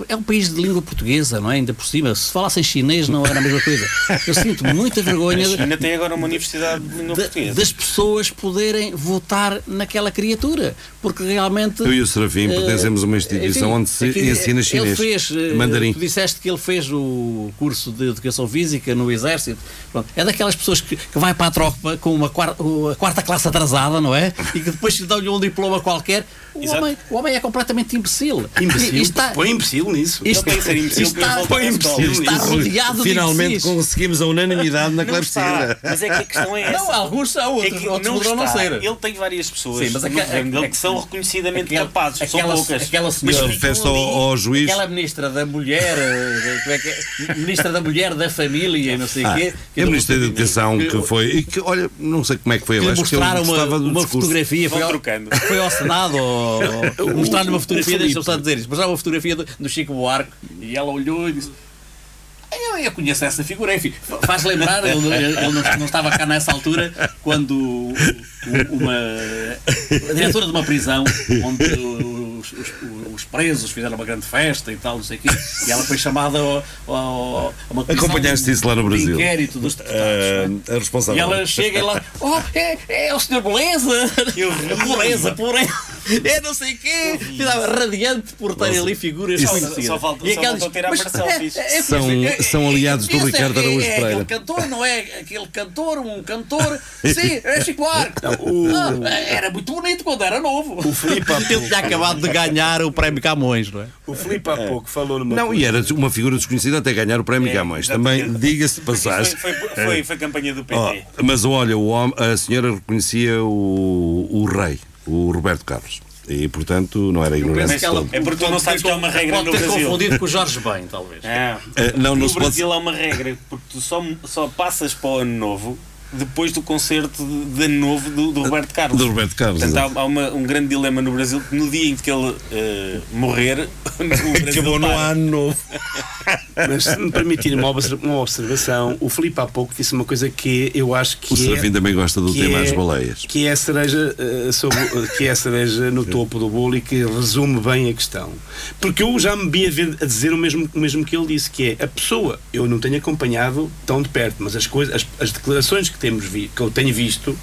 É um país de língua portuguesa, não é? Ainda por cima, se falassem chinês não era a mesma coisa. Eu sinto muita vergonha de- Ainda tem agora uma universidade de língua de- portuguesa. das pessoas poderem votar naquela criatura, porque realmente. Eu e o Serafim eh, pertencemos a uma instituição enfim, onde se aqui, ensina Ele chinês. fez, eh, Mandarim. Tu disseste que ele fez o curso de educação física no Exército. Pronto, é daquelas pessoas que, que vai para a tropa com uma quarta, a quarta classe atrasada, não é? E que depois dão-lhe um diploma qualquer. O homem, o homem é completamente imbecil. Imbecil. E- e está, imbecil nisso. isto, Ele tem que ser imbecil está, para imbecil. está Isso. rodeado Finalmente conseguimos a unanimidade na clepsidra. Mas é que a questão é essa. Não, alguns são, É outros, que outros não não ser. Ele tem várias pessoas Sim, mas dele é- que são reconhecidamente aquela- capazes. São aquela- poucas. aquela Mas senhora- ficam Festa ao, ao juiz. Aquela ministra da mulher, eh, como é que é? Ministra da mulher da família e não sei o Ah, quê. a Ministra da Educação que foi. E que, olha, não sei como é que foi, que que ele mostraram uma, uma fotografia, foi ao, foi ao Senado, mostrar-lhe uma fotografia, deixa-me só dizer isto, mostraram uma fotografia do, Chico Buarque e ela olhou e disse. Eu, conheço essa figura, enfim, faz lembrar, ele, não, não estava cá nessa altura, quando uma a diretora de uma prisão onde os, os- os presos fizeram uma grande festa e tal, não sei o quê, e ela foi chamada ao, ao, a uma Acompanhaste isso lá no de Brasil? inquérito dos deputados. é? Ah, a responsável. E ela chega lá, oh, é, é o senhor Beleza! Eu vi. Pureza, pureza! É não sei o quê! Ficava radiante por ter ali figuras Isso- conhecidas. só falta- E só aquelas- tirar mas, Marcelo é, é, é, São- é, são aliados do Ricardo é, Araújo é, Pereira. aquele cantor, não é? Aquele cantor, um cantor. Sim, é Chico Buarque. Ah, era muito bonito quando era novo. O Filipe Ele tinha acabado de ganhar o prémio Camões, não é? o Filipe há pouco falou numa Não, coisa. e era uma figura desconhecida até ganhar o Prémio É, Camões. exatamente. Também, diga-se de Foi, passagem. foi, foi, foi campanha do PT. Oh, mas olha, o a senhora reconhecia o, o rei, o Roberto Carlos. E, portanto, não era ela- É porque tu não sabes que há uma regra pode no ter Brasil. confundido com o Jorge Ben, talvez. Ah, Eh, não, no se pode- Brasil há uma regra, porque tu só, só passas para o ano novo depois do concerto de, de ano novo do, do Roberto Carlos. Do Roberto Carlos, Portanto, há, há uma- um grande dilema no Brasil que no dia em que ele eh, morrer, Acabou no ano novo. Mas se me permitirem uma, uma observação, o Filipe há pouco disse uma coisa que eu acho que O Serafim é, também gosta do tema é- das baleias. que é a cereja eh, sobre, eh, que é a cereja no topo do bolo e que resume bem a questão. Porque eu já me vi a, ver- a dizer o mesmo, o mesmo que ele disse, que é a pessoa, eu não tenho acompanhado tão de perto, mas as coisas, as, as declarações que temos vi, que eu tenho visto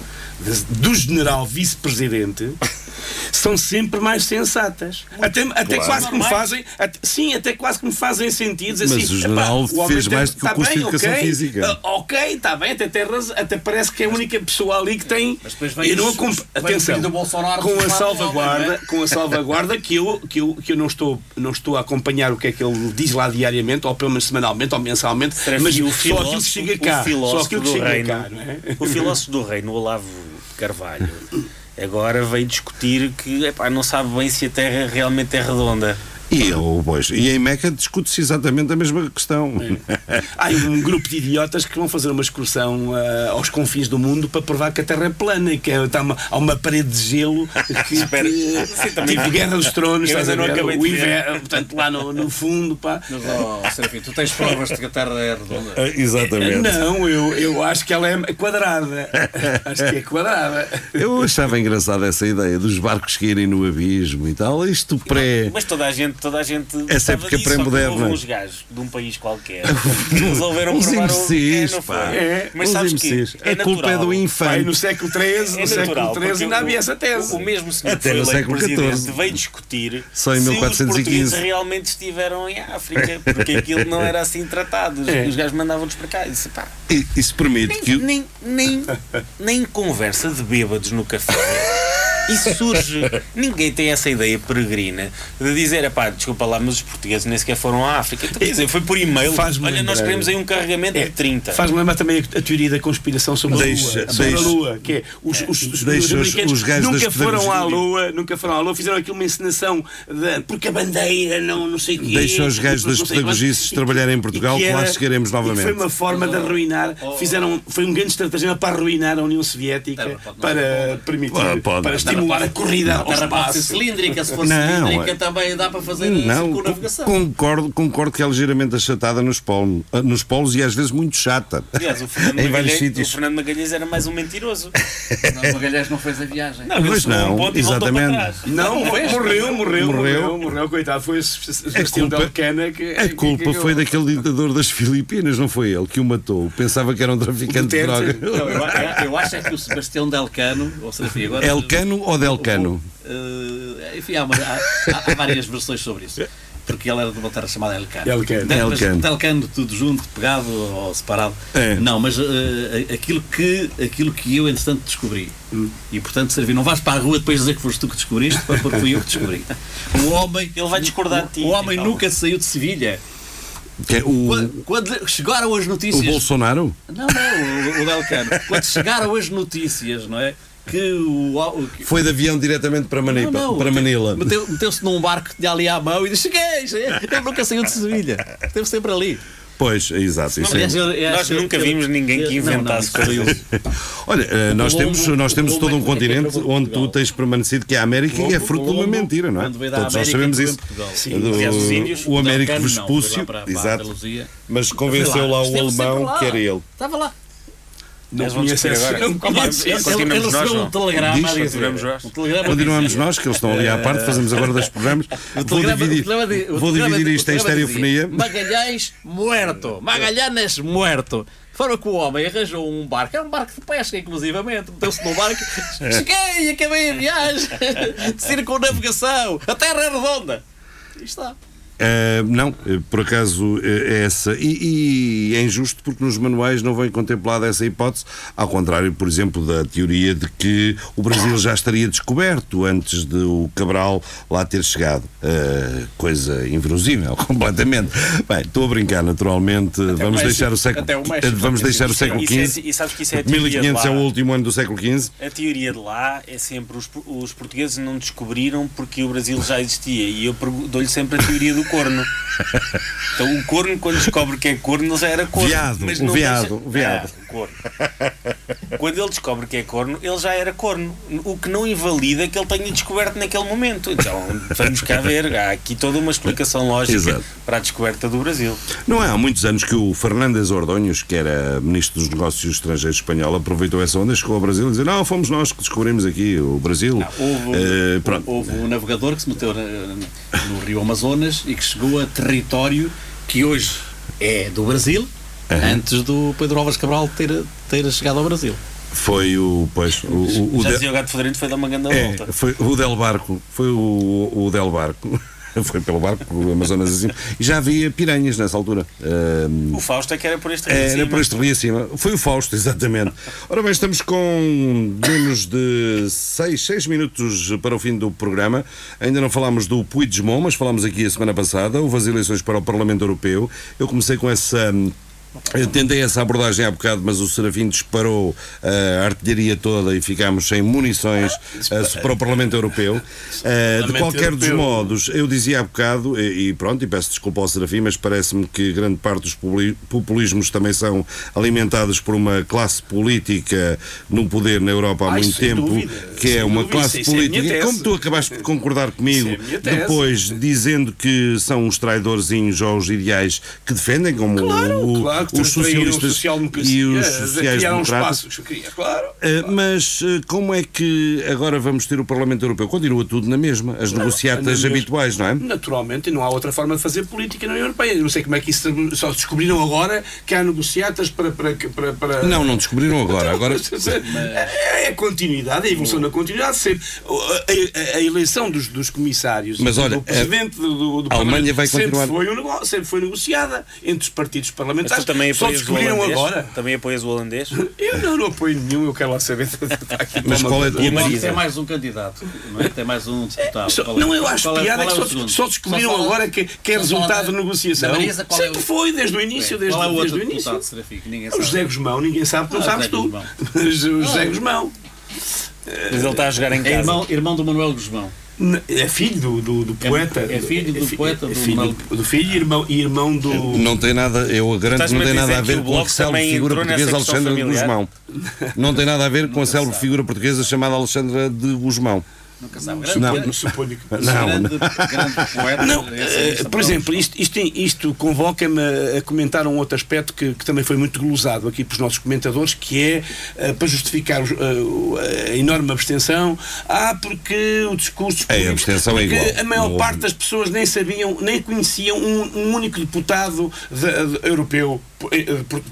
do general vice-presidente são sempre mais sensatas. Até, até Claro. quase que me fazem, até- sim, até quase que me fazem sentido. dizer Mas assim, o general "Epá, homem fez tem- mais do que o tá curso de bem, educação ok, física." ah, Ok, está bem, até, tem razão, até parece que é a única pessoa ali que tem. Mas depois vem eu não os- acompa- vem o Atenção, do Bolsonaro com a salvaguarda, não é? com a salvaguarda que eu, que eu, que eu não, estou, não estou a acompanhar o que é que ele diz lá diariamente, ou pelo menos semanalmente, ou mensalmente, Serafim, mas o só aquilo que filósofo- chega o cá. Só filósofo aquilo que do chega reino. cá, é? O filósofo do reino, o Olavo de Carvalho, agora veio discutir que epá, não sabe bem se a Terra realmente é redonda. E, eu, pois, e em Meca discute-se exatamente a mesma questão. Há um grupo de idiotas que vão fazer uma excursão ah, aos confins do mundo para provar que a Terra é plana e que é- está uma, há uma parede de gelo que, Espera. que- Sim, também- tipo Guerra dos Tronos, estás a ver? O inverno, portanto, lá no, no fundo, pá. Mas, ó, Serafim, tu tens provas de que a Terra é redonda? exatamente. Não, eu, eu acho que ela é quadrada. Acho que é quadrada. Eu achava engraçada essa ideia dos barcos que irem no abismo e tal. Isto pré. Mas toda a gente, toda a gente Essa gostava época disso, que pré-moderna. houve uns gajos de um país qualquer que resolveram Uns provar o imbecis, é, não pá. É, Mas uns sabes imbecis. que é a culpa é do Pai, infante. no século XIII, É no século XIII ainda o- havia essa tese. O, o mesmo senhor Até que no foi eleito presidente XIV. veio discutir Só em se 1415. os portugueses realmente estiveram em África, porque aquilo não era assim tratado. Os, É. os gajos mandavam-nos para cá. E disse, pá, Isso permite que. nem, o- nem, nem, nem conversa de bêbados no café. Isso surge. Ninguém tem essa ideia peregrina de dizer, pá, desculpa lá, mas os portugueses nem sequer foram à África. Então, quer dizer, foi por e-mail. Olha, nós lembrar- queremos aí um carregamento É, de 30. Faz-me lembrar também a, a teoria da conspiração sobre Deixa- a Lua. Sobre deixa- a Lua, que é os, os, os, Deixa os- americanos os gajos nunca das foram à pedagogias. Lua, nunca foram à Lua, fizeram aquilo uma encenação de, porque a bandeira não, não sei o quê. Deixa os gajos porque das pedagogices E- trabalharem em Portugal, e que lá chegaremos que novamente. Foi uma forma de arruinar, fizeram, foi um grande estratagema para arruinar a União Soviética, Não, pode- para permitir, Para estimular a corrida A ao Terra pode ser espaço. cilíndrica, se for Não, cilíndrica é- também dá para fazer Não, circunnavegação. concordo, concordo que é ligeiramente achatada nos polos, nos polos e às vezes muito chata. Aliás, o Fernando, em vários Magalhães, o. Fernando Magalhães era mais um mentiroso. Não, o Magalhães não fez a viagem. Não, ele Pois chegou a um não, ponto e voltou para exatamente. trás. Não, morreu, morreu, morreu, Morreu. morreu, coitado. Foi o Sebastião culpa- Delcana que. A culpa que- foi daquele ditador das Filipinas, não foi ele que o matou. Pensava que era um traficante de droga. Não, eu, acho é que o Sebastião Delcano, ou seja, agora. Elcano ou Delcano? Eh, enfim, há, uma- há- há- várias versões sobre isso. Porque ele era de uma terra chamada Elcano. Elcano. Del- mas Elcano. Delcano, tudo junto, pegado ou separado. É. Não, mas eh, aquilo, que, aquilo que eu, entretanto, descobri. E, portanto, servi. Não vais para a rua depois dizer que foste tu que descobriste, porque fui eu que descobri. O homem. Ele vai discordar de ti. O homem Calma. nunca saiu de Sevilha. Que é o, Quando, quando chegaram as o notícias. Bolsonaro? Não, não, o, o Delcano. Quando chegaram as notícias, não é? Que o. o que- Foi de avião diretamente para, Mani- Não, não, para Manila. meteu- Meteu-se num barco que tinha ali à mão e disse: Cheguei! cheguei." Ele nunca saiu de Sevilha. Esteve sempre ali. Pois, exato. Isso é- Aliás, eu- eu Nós nunca vimos ninguém que Não, não, inventasse coisas. Olha, eh, nós Colombo- temos, nós temos todo um é é continente onde tu tens permanecido, que é a América, e é Colombo- fruto de uma mentira, não é? Todos nós sabemos isso. Sim, Do- aliás, os índios, o Américo não, Vespúcio, exato. Mas convenceu lá o alemão lá. que era ele. Estava lá. Não conheço agora. conheço Ele, recebeu não? um telegrama Diz, a dizer- continuamos nós. um telegrama Continuamos nós, que eles estão ali à parte, fazemos agora dois programas. Vou dividir, vou dividir isto em estereofonia. Magalhães muerto. Magalhães muerto. Foram que o homem arranjou um barco, era um barco de pesca, inclusivamente. Meteu-se no barco, cheguei, acabei a viagem, de circunnavegação, a terra é redonda. E está. Uh, não, eh, por acaso eh, é essa. E, e é injusto porque nos manuais não vem contemplada essa hipótese, ao contrário, por exemplo, da teoria de que o Brasil já estaria descoberto antes de o Cabral lá ter chegado. Uh, coisa inverosímil, completamente. Bem, estou a brincar, naturalmente. vamos México. deixar o século Até o México. Vamos deixar o século Isso é- XV. e sabes que isso é a teoria de 1500 é lá. o último ano do século XV. A teoria de lá é sempre os, os portugueses não descobriram porque o Brasil já existia. E eu dou-lhe sempre a teoria do corno. Então o corno, quando descobre que é corno, ele já era corno. Viado, mas o não veado, deixa- o veado. Ah, o corno. Quando ele descobre que é corno, ele já era corno. O que não invalida que ele tenha descoberto naquele momento. Então vamos cá ver. Há aqui toda uma explicação lógica Exato. para a descoberta do Brasil. Não é há muitos anos que o Fernandes Ordonhos, que era Ministro dos Negócios Estrangeiros espanhol, aproveitou essa onda, chegou ao Brasil e disse: Não, fomos nós que descobrimos aqui o Brasil. Houve, Eh, pronto. houve um navegador que se meteu no Rio Amazonas e que chegou a território que hoje é do Brasil, antes do Pedro Álvares Cabral ter, ter chegado ao Brasil. Foi o. Pois, o, o, o Já dizia o gato fedorento foi dar uma grande é, volta. foi o Del Barco. Foi o, o Del Barco. Foi pelo barco, Amazonas assim. E já havia piranhas nessa altura. O Fausto é que era por este rio de Era cima. por este rio acima. Foi o Fausto, exatamente. Ora bem, estamos com menos de 6, seis minutos para o fim do programa. Ainda não falámos do Puigdemont, mas falámos aqui a semana passada. Houve as eleições para o Parlamento Europeu. Eu comecei com essa hum, Eu tentei essa abordagem há bocado, mas o Serafim disparou a artilharia toda e ficámos sem munições uh, para o Parlamento Europeu. Uh, de qualquer dos modos, eu dizia há bocado, e, e pronto, e peço desculpa ao Serafim, mas parece-me que grande parte dos populismos também são alimentados por uma classe política no poder na Europa há Ai, muito tempo, dúvida, que é uma dúvida, classe é política. tese. Como tu acabaste de concordar comigo, é depois dizendo que são os traidorzinhos aos ideais que defendem, como Claro, o- claro, que os socialistas social-democracia, e os criaram sociais-democratas. espaços, cria- claro. Uh, mas uh, como é que agora vamos ter o Parlamento Europeu? Continua tudo na mesma, as negociatas na mesma. habituais, não é? Naturalmente, não há outra forma de fazer política na União Europeia. Eu não sei como é que isso só descobriram agora que há negociatas para. para, para, para... Não, não descobriram agora. Agora É a continuidade, é a evolução da continuidade. Sempre. A, a- a eleição dos, dos comissários Mas olha, do presidente do, do a Alemanha vai sempre continuar- Foi um nego- sempre foi negociada entre os partidos parlamentares. Também só apoias o descobriram holandês? agora. Também apoias o holandês? Eu não, não apoio nenhum, eu quero lá saber. Mas qual é a uma- tua E Marisa? tem mais um candidato, não é? Tem mais um deputado. Só- Qual é- não, eu acho qual é- piada qual que é o só, só descobriram Só agora que, que é resultado da negociação. Marisa, qual é Sempre o- foi, desde o início, desde, Qual é o desde outro o início. que ninguém O sabe? José Guzmão, ninguém sabe, tu não Ah, sabes tu. Mas o José Guzmão Mas ele está a jogar em É casa. irmão, irmão do Manuel Guzmão. É filho do, do, do poeta. é filho do fi- poeta, é do filho do, do filho e irmão, e irmão do. não tem nada, eu garanto que não tem nada a ver com a célebre figura portuguesa Alexandra de? Guzmão. Não tem nada a ver com a célebre figura portuguesa chamada Alexandra de Guzmão. Nunca sabe. Não, Suponho, suponho que. Não, Grande, grande poeta. Não, esse- esse por exemplo, isto, isto, isto convoca-me a- comentar um outro aspecto que, que também foi muito glosado aqui pelos nossos comentadores, que é eh, para justificar o- a enorme abstenção. Ah, porque o discurso. É, a abstenção é porque igual. A maior Não parte das pessoas nem sabiam, nem conheciam um, um único deputado de- de- europeu,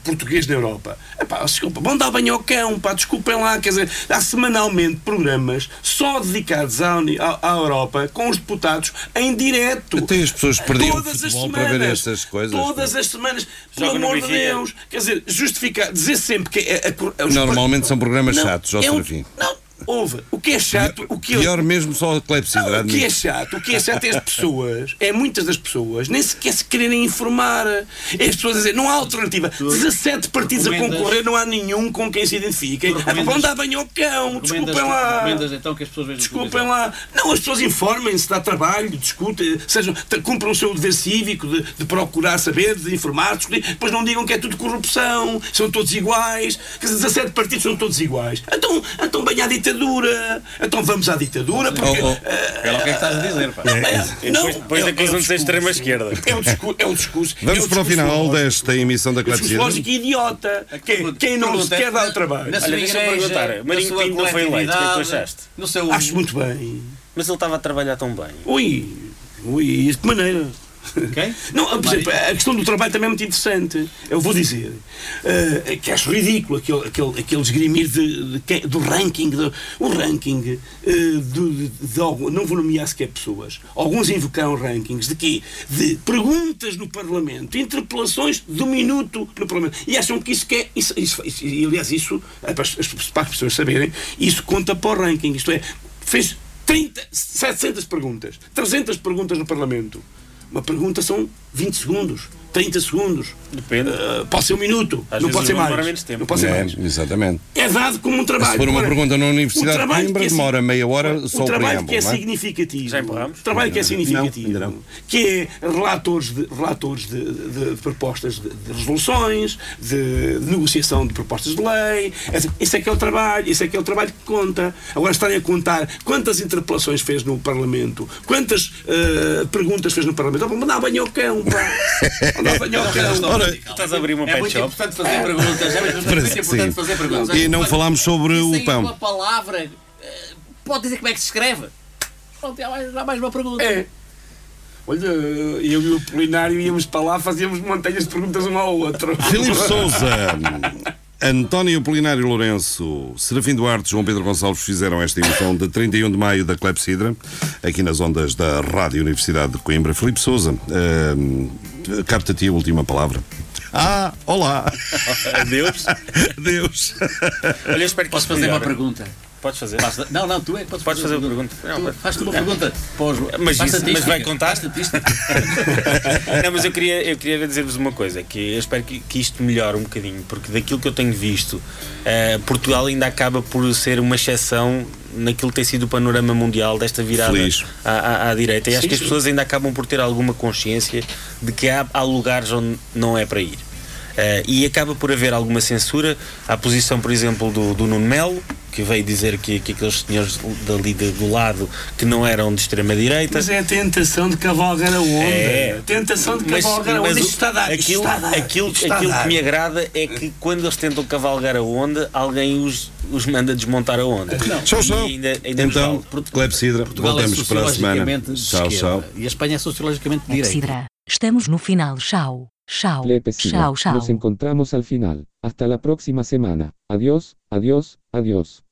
português da Europa. Epá, desculpa, vão dar banho ao cão, pá, desculpem lá, quer dizer, há semanalmente programas só dedicados à, Uni- à- à Europa com os deputados em direto. Até as pessoas perdiam Todas as futebol para ver semanas, essas coisas. Todas as semanas, pelo Joga amor de. Deus. Quer dizer, justificar, dizer sempre que é. a- a- os- Normalmente são programas Não, chatos, ao é um- Serafim. Não, houve. O que é chato, o que Pior mesmo só a não, clepsidade. o que é chato, o que é chato é as pessoas, é muitas das pessoas, nem sequer se quererem informar. É as pessoas a dizer, não há alternativa. 17 partidos a concorrer, não há nenhum com quem se identifiquem. Ah, vão dar banho ao cão, desculpem lá. Então que as pessoas vejam Desculpem lá. Não, as pessoas informem-se, dá trabalho, discutem, sejam, cumpram o seu dever cívico de, de procurar saber, de informar, discutir. Depois não digam que é tudo corrupção, são todos iguais. Dizer, 17 partidos são todos iguais. Então, então bem à ditadura. Então vamos à ditadura. Porque, Oh, oh. eh, Espera lá o que é que estás a dizer, pá. é, E não, depois, depois é- da acusam é de ser o extrema discurso. esquerda. É o discurso. É o discurso Vamos é para o final lógico. desta emissão da clepsidade. lógico idiota. Quem, quem não se Pergunta, quer dar o trabalho. na sua Olha, deixa-me igreja, Marinho Pinto não foi eleito, o que é que tu achaste? Acho muito bem. Mas ele estava a trabalhar tão bem. Ui, ui, de que maneira? Quem? Não, por exemplo, a questão do trabalho também é muito interessante. Eu vou dizer eh, que acho ridículo aquele, aquele, aquele esgrimir de, de quem- do ranking, de, o ranking eh, de, de- de não vou nomear sequer pessoas. Alguns invocaram rankings de quê? De perguntas no Parlamento, interpelações do minuto no Parlamento. E acham que isso que é. Isso, isso, isso- e, aliás, isso, eh, para as, para as pessoas saberem, isso conta para o ranking. Isto é, fez 30, 700 perguntas, 300 perguntas no Parlamento. Uma pergunta são 20 segundos, 30 segundos. Depende. Uh, pode ser um minuto, Às não pode ser mais. menos tempo. Não pode ser É, mais. exatamente. É dado como um trabalho. Se for uma Ora, pergunta na o Universidade de trabalho Coimbra, que é demora meia hora só o o trabalho preâmbulo, que é não é? significativo. Já empurramos? O trabalho que é significativo. não. Que é relatores de, relatores de, de- de propostas de, de resoluções, de, de negociação de propostas de lei. Esse- Esse é que é o trabalho, esse é que é o trabalho que conta. Agora estarem a contar quantas interpelações fez no Parlamento, quantas eh, perguntas fez no Parlamento. Vamos dar banho ao cão, pá. Ora, estás a abrir uma É pet muito shop. importante fazer perguntas. É muito, muito importante sim. fazer perguntas. E não falámos sobre o Sem pão. uma palavra. eh, Pode dizer como é que se escreve? Pronto, há mais, há mais uma pergunta. É. Olha, eu e o Polinário íamos para lá, fazíamos montanhas de perguntas um ao outro. Filipe Souza, António Polinário Lourenço, Serafim Duarte, João Pedro Gonçalves fizeram esta emissão de 31 de maio da Clepsidra, aqui nas ondas da Rádio Universidade de Coimbra. Filipe Souza, uh, capta te a última palavra. Ah, olá! Adeus. Deus! Olha, espero que Posso fazer uma melhore. pergunta? Podes fazer. Basta- Não, não, tu é que podes, Podes fazer a pergunta. Não, Tu mas- Faz-te uma pergunta. Pós, Mas isso- mas vai contar? Estatística. Não, mas eu queria, eu queria dizer-vos uma coisa, que eu espero que, que isto melhore um bocadinho, porque daquilo que eu tenho visto, eh, Portugal ainda acaba por ser uma exceção naquilo que tem sido o panorama mundial desta virada à, à- à direita. E acho Sim, que as sim. pessoas ainda acabam por ter alguma consciência de que há, há lugares onde não é para ir. Eh, e acaba por haver alguma censura à posição, por exemplo, do, do Nuno Melo, que veio dizer que, que aqueles senhores dali de- do lado que não eram de extrema-direita. Mas é a tentação de cavalgar a onda. É. Tentação de Mas- cavalgar a onda. mas Isto está a dar. isto aquilo, está a dar, aquilo, está a aquilo dar. que me agrada é que quando eles tentam cavalgar a onda, alguém os, os manda desmontar a onda. Tchau, tchau. ainda, ainda Então. Clepsidra, é voltamos para a semana. sociologicamente de Tchau, esquerda tchau. E a Espanha é sociologicamente de direita. Estamos no final. Chao. Chao. Chao, chao. nos encontramos al final. Hasta la próxima semana. Adiós, adiós, adiós.